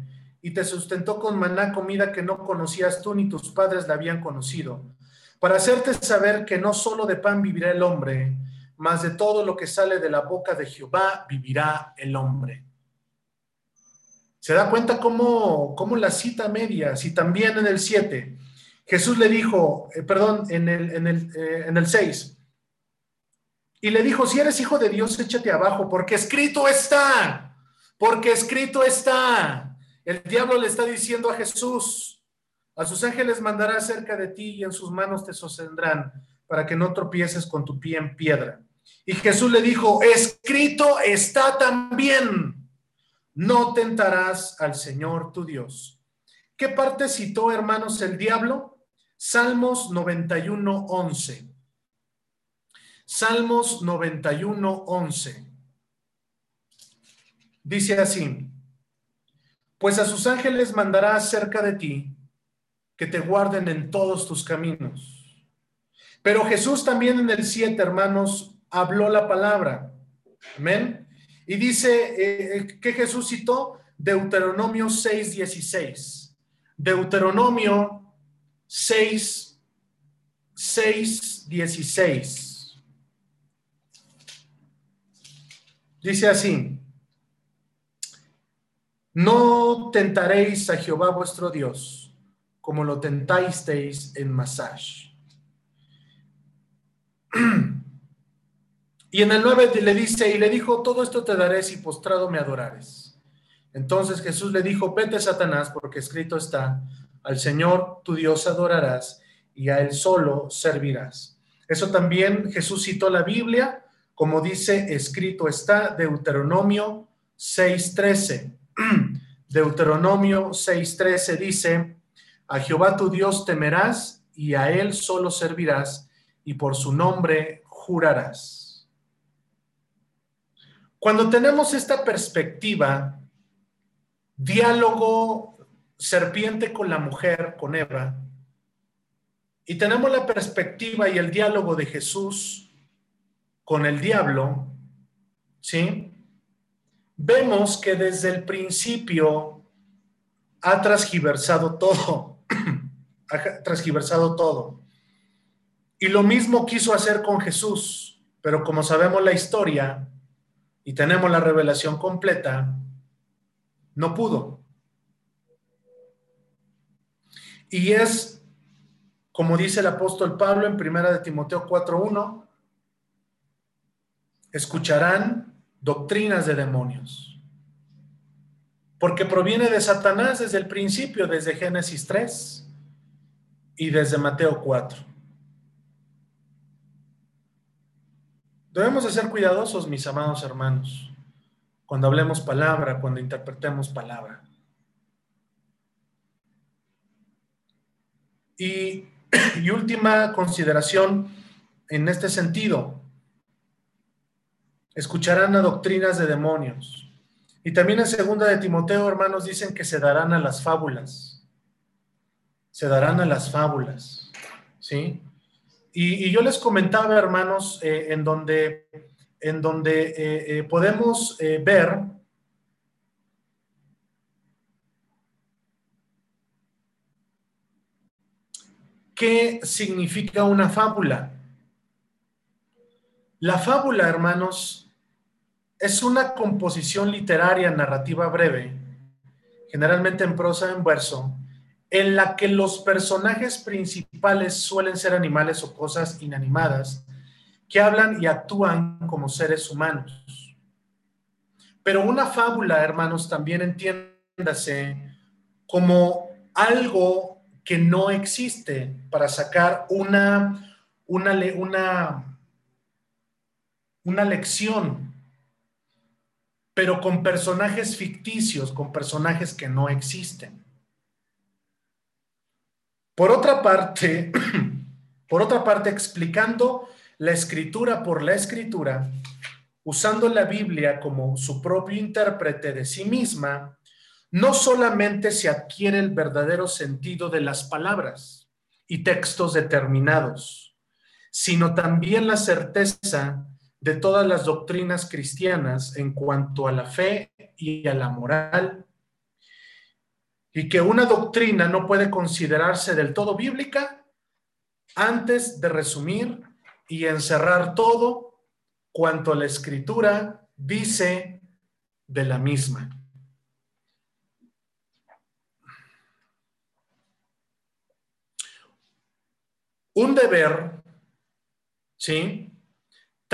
y te sustentó con maná comida que no conocías tú ni tus padres la habían conocido, para hacerte saber que no solo de pan vivirá el hombre, mas de todo lo que sale de la boca de Jehová vivirá el hombre. Se da cuenta cómo, cómo la cita media, si también en el 7, Jesús le dijo, eh, perdón, en el, en, el, eh, en el 6, y le dijo, si eres hijo de Dios, échate abajo, porque escrito está, porque escrito está. El diablo le está diciendo a Jesús, a sus ángeles mandará cerca de ti y en sus manos te sostendrán para que no tropieces con tu pie en piedra. Y Jesús le dijo, escrito está también, no tentarás al Señor tu Dios. ¿Qué parte citó, hermanos, el diablo? Salmos 91, 11. Salmos 91, 11. Dice así, pues a sus ángeles mandará cerca de ti que te guarden en todos tus caminos. Pero Jesús también en el 7, hermanos, habló la palabra. Amén. Y dice eh, eh, que Jesús citó Deuteronomio 6, 16. Deuteronomio 6, 6, 16. Dice así, no tentaréis a Jehová vuestro Dios, como lo tentasteis en Masash. Y en el 9 le dice, y le dijo, todo esto te daré si postrado me adorares. Entonces Jesús le dijo, vete Satanás, porque escrito está, al Señor tu Dios adorarás y a Él solo servirás. Eso también Jesús citó la Biblia, como dice, escrito está, Deuteronomio 6.13. Deuteronomio 6:13 dice, a Jehová tu Dios temerás y a él solo servirás y por su nombre jurarás. Cuando tenemos esta perspectiva, diálogo serpiente con la mujer, con Eva, y tenemos la perspectiva y el diálogo de Jesús con el diablo, ¿sí? Vemos que desde el principio ha transgiversado todo, ha transgiversado todo. Y lo mismo quiso hacer con Jesús, pero como sabemos la historia y tenemos la revelación completa, no pudo. Y es, como dice el apóstol Pablo en primera de Timoteo 4.1, escucharán doctrinas de demonios. Porque proviene de Satanás desde el principio, desde Génesis 3 y desde Mateo 4. Debemos de ser cuidadosos, mis amados hermanos, cuando hablemos palabra, cuando interpretemos palabra. Y, y última consideración en este sentido, escucharán a doctrinas de demonios. Y también en segunda de Timoteo, hermanos, dicen que se darán a las fábulas. Se darán a las fábulas. ¿Sí? Y, yo les comentaba, hermanos, eh, en donde, en donde eh, eh, podemos ver qué significa una fábula. La fábula, hermanos, es una composición literaria narrativa breve, generalmente en prosa en verso, en la que los personajes principales suelen ser animales o cosas inanimadas que hablan y actúan como seres humanos. Pero una fábula, hermanos, también entiéndase como algo que no existe para sacar una, una, una, una lección pero con personajes ficticios, con personajes que no existen. Por otra parte, por otra parte, explicando la escritura por la escritura, usando la Biblia como su propio intérprete de sí misma, no solamente se adquiere el verdadero sentido de las palabras y textos determinados, sino también la certeza de todas las doctrinas cristianas en cuanto a la fe y a la moral. y que una doctrina no puede considerarse del todo bíblica antes de resumir y encerrar todo cuanto la escritura dice de la misma. Un deber, ¿sí?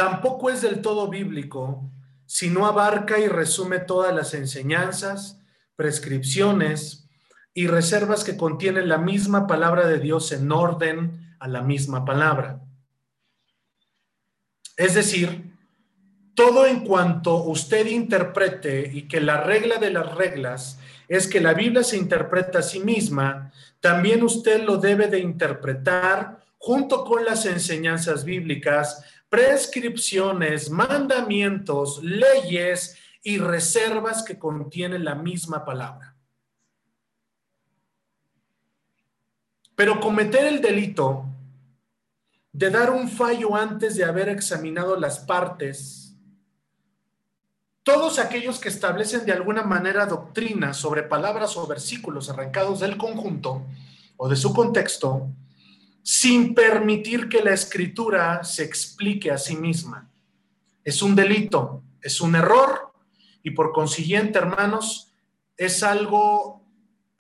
Tampoco es del todo bíblico si no abarca y resume todas las enseñanzas, prescripciones y reservas que contiene la misma palabra de Dios en orden a la misma palabra. Es decir, todo en cuanto usted interprete y que la regla de las reglas es que la Biblia se interpreta a sí misma, también usted lo debe de interpretar junto con las enseñanzas bíblicas prescripciones, mandamientos, leyes y reservas que contienen la misma palabra. Pero cometer el delito de dar un fallo antes de haber examinado las partes, todos aquellos que establecen de alguna manera doctrinas sobre palabras o versículos arrancados del conjunto o de su contexto, sin permitir que la escritura se explique a sí misma. Es un delito, es un error y por consiguiente, hermanos, es algo,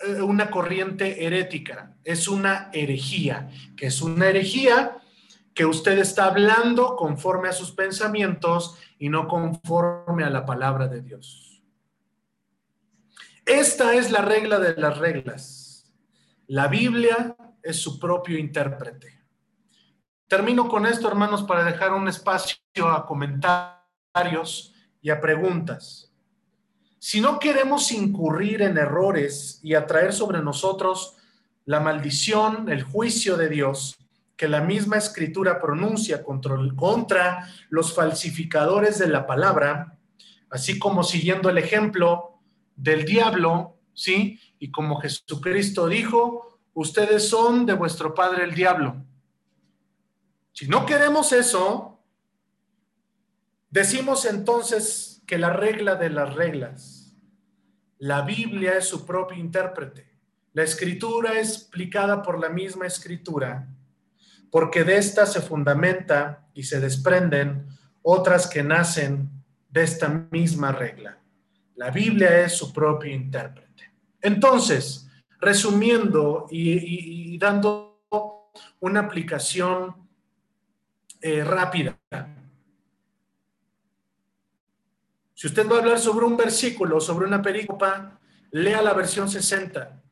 eh, una corriente herética, es una herejía, que es una herejía que usted está hablando conforme a sus pensamientos y no conforme a la palabra de Dios. Esta es la regla de las reglas. La Biblia es su propio intérprete. Termino con esto, hermanos, para dejar un espacio a comentarios y a preguntas. Si no queremos incurrir en errores y atraer sobre nosotros la maldición, el juicio de Dios, que la misma escritura pronuncia contra, contra los falsificadores de la palabra, así como siguiendo el ejemplo del diablo, ¿sí? Y como Jesucristo dijo, ustedes son de vuestro padre el diablo. Si no queremos eso, decimos entonces que la regla de las reglas, la Biblia es su propio intérprete. La escritura es explicada por la misma escritura, porque de esta se fundamenta y se desprenden otras que nacen de esta misma regla. La Biblia es su propio intérprete. Entonces, resumiendo y, dando una aplicación eh, rápida. Si usted va a hablar sobre un versículo, sobre una perícopa, lea la versión 60.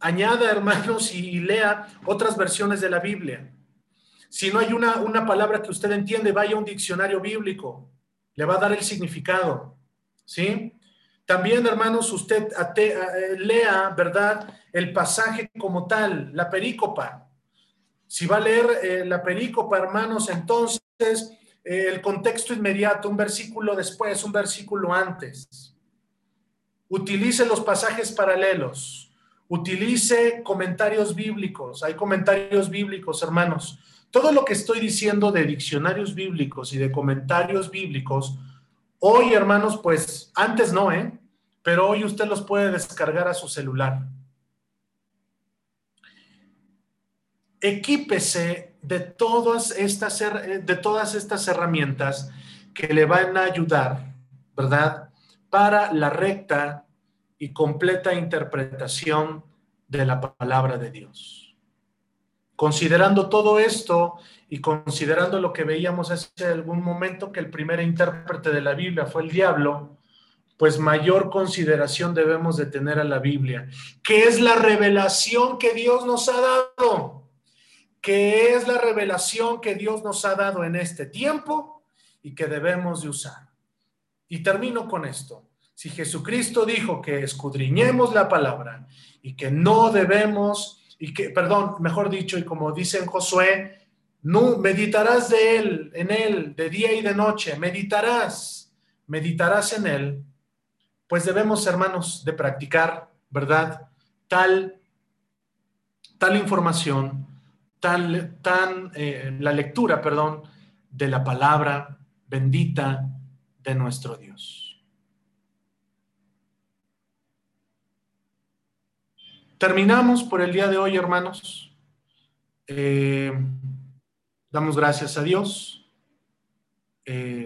Añada, hermanos, y, lea otras versiones de la Biblia. Si no hay una, una palabra que usted entiende, vaya a un diccionario bíblico. Le va a dar el significado. ¿Sí? También, hermanos, usted eh, lea, ¿verdad? El pasaje como tal, la perícopa. Si va a leer eh, la perícopa, hermanos, entonces eh, el contexto inmediato, un versículo después, un versículo antes. Utilice los pasajes paralelos. Utilice comentarios bíblicos. Hay comentarios bíblicos, hermanos. Todo lo que estoy diciendo de diccionarios bíblicos y de comentarios bíblicos, hoy, hermanos, pues antes no, ¿eh? Pero hoy usted los puede descargar a su celular. Equípese de todas estas, de todas estas herramientas que le van a ayudar, ¿verdad? Para la recta y completa interpretación de la palabra de Dios. Considerando todo esto y considerando lo que veíamos hace algún momento, que el primer intérprete de la Biblia fue el diablo, pues mayor consideración debemos de tener a la Biblia, que es la revelación que Dios nos ha dado, que es la revelación que Dios nos ha dado en este tiempo y que debemos de usar. Y termino con esto. Si Jesucristo dijo que escudriñemos la palabra y que no debemos, y que, perdón, mejor dicho, y como dice en Josué, no, meditarás de él, en él, de día y de noche, meditarás, meditarás en él pues debemos, hermanos, de practicar, ¿verdad? Tal, tal información, tal, tan, eh, la lectura, perdón, de la palabra bendita de nuestro Dios. terminamos por el día de hoy, hermanos. Eh, damos gracias a Dios. Eh,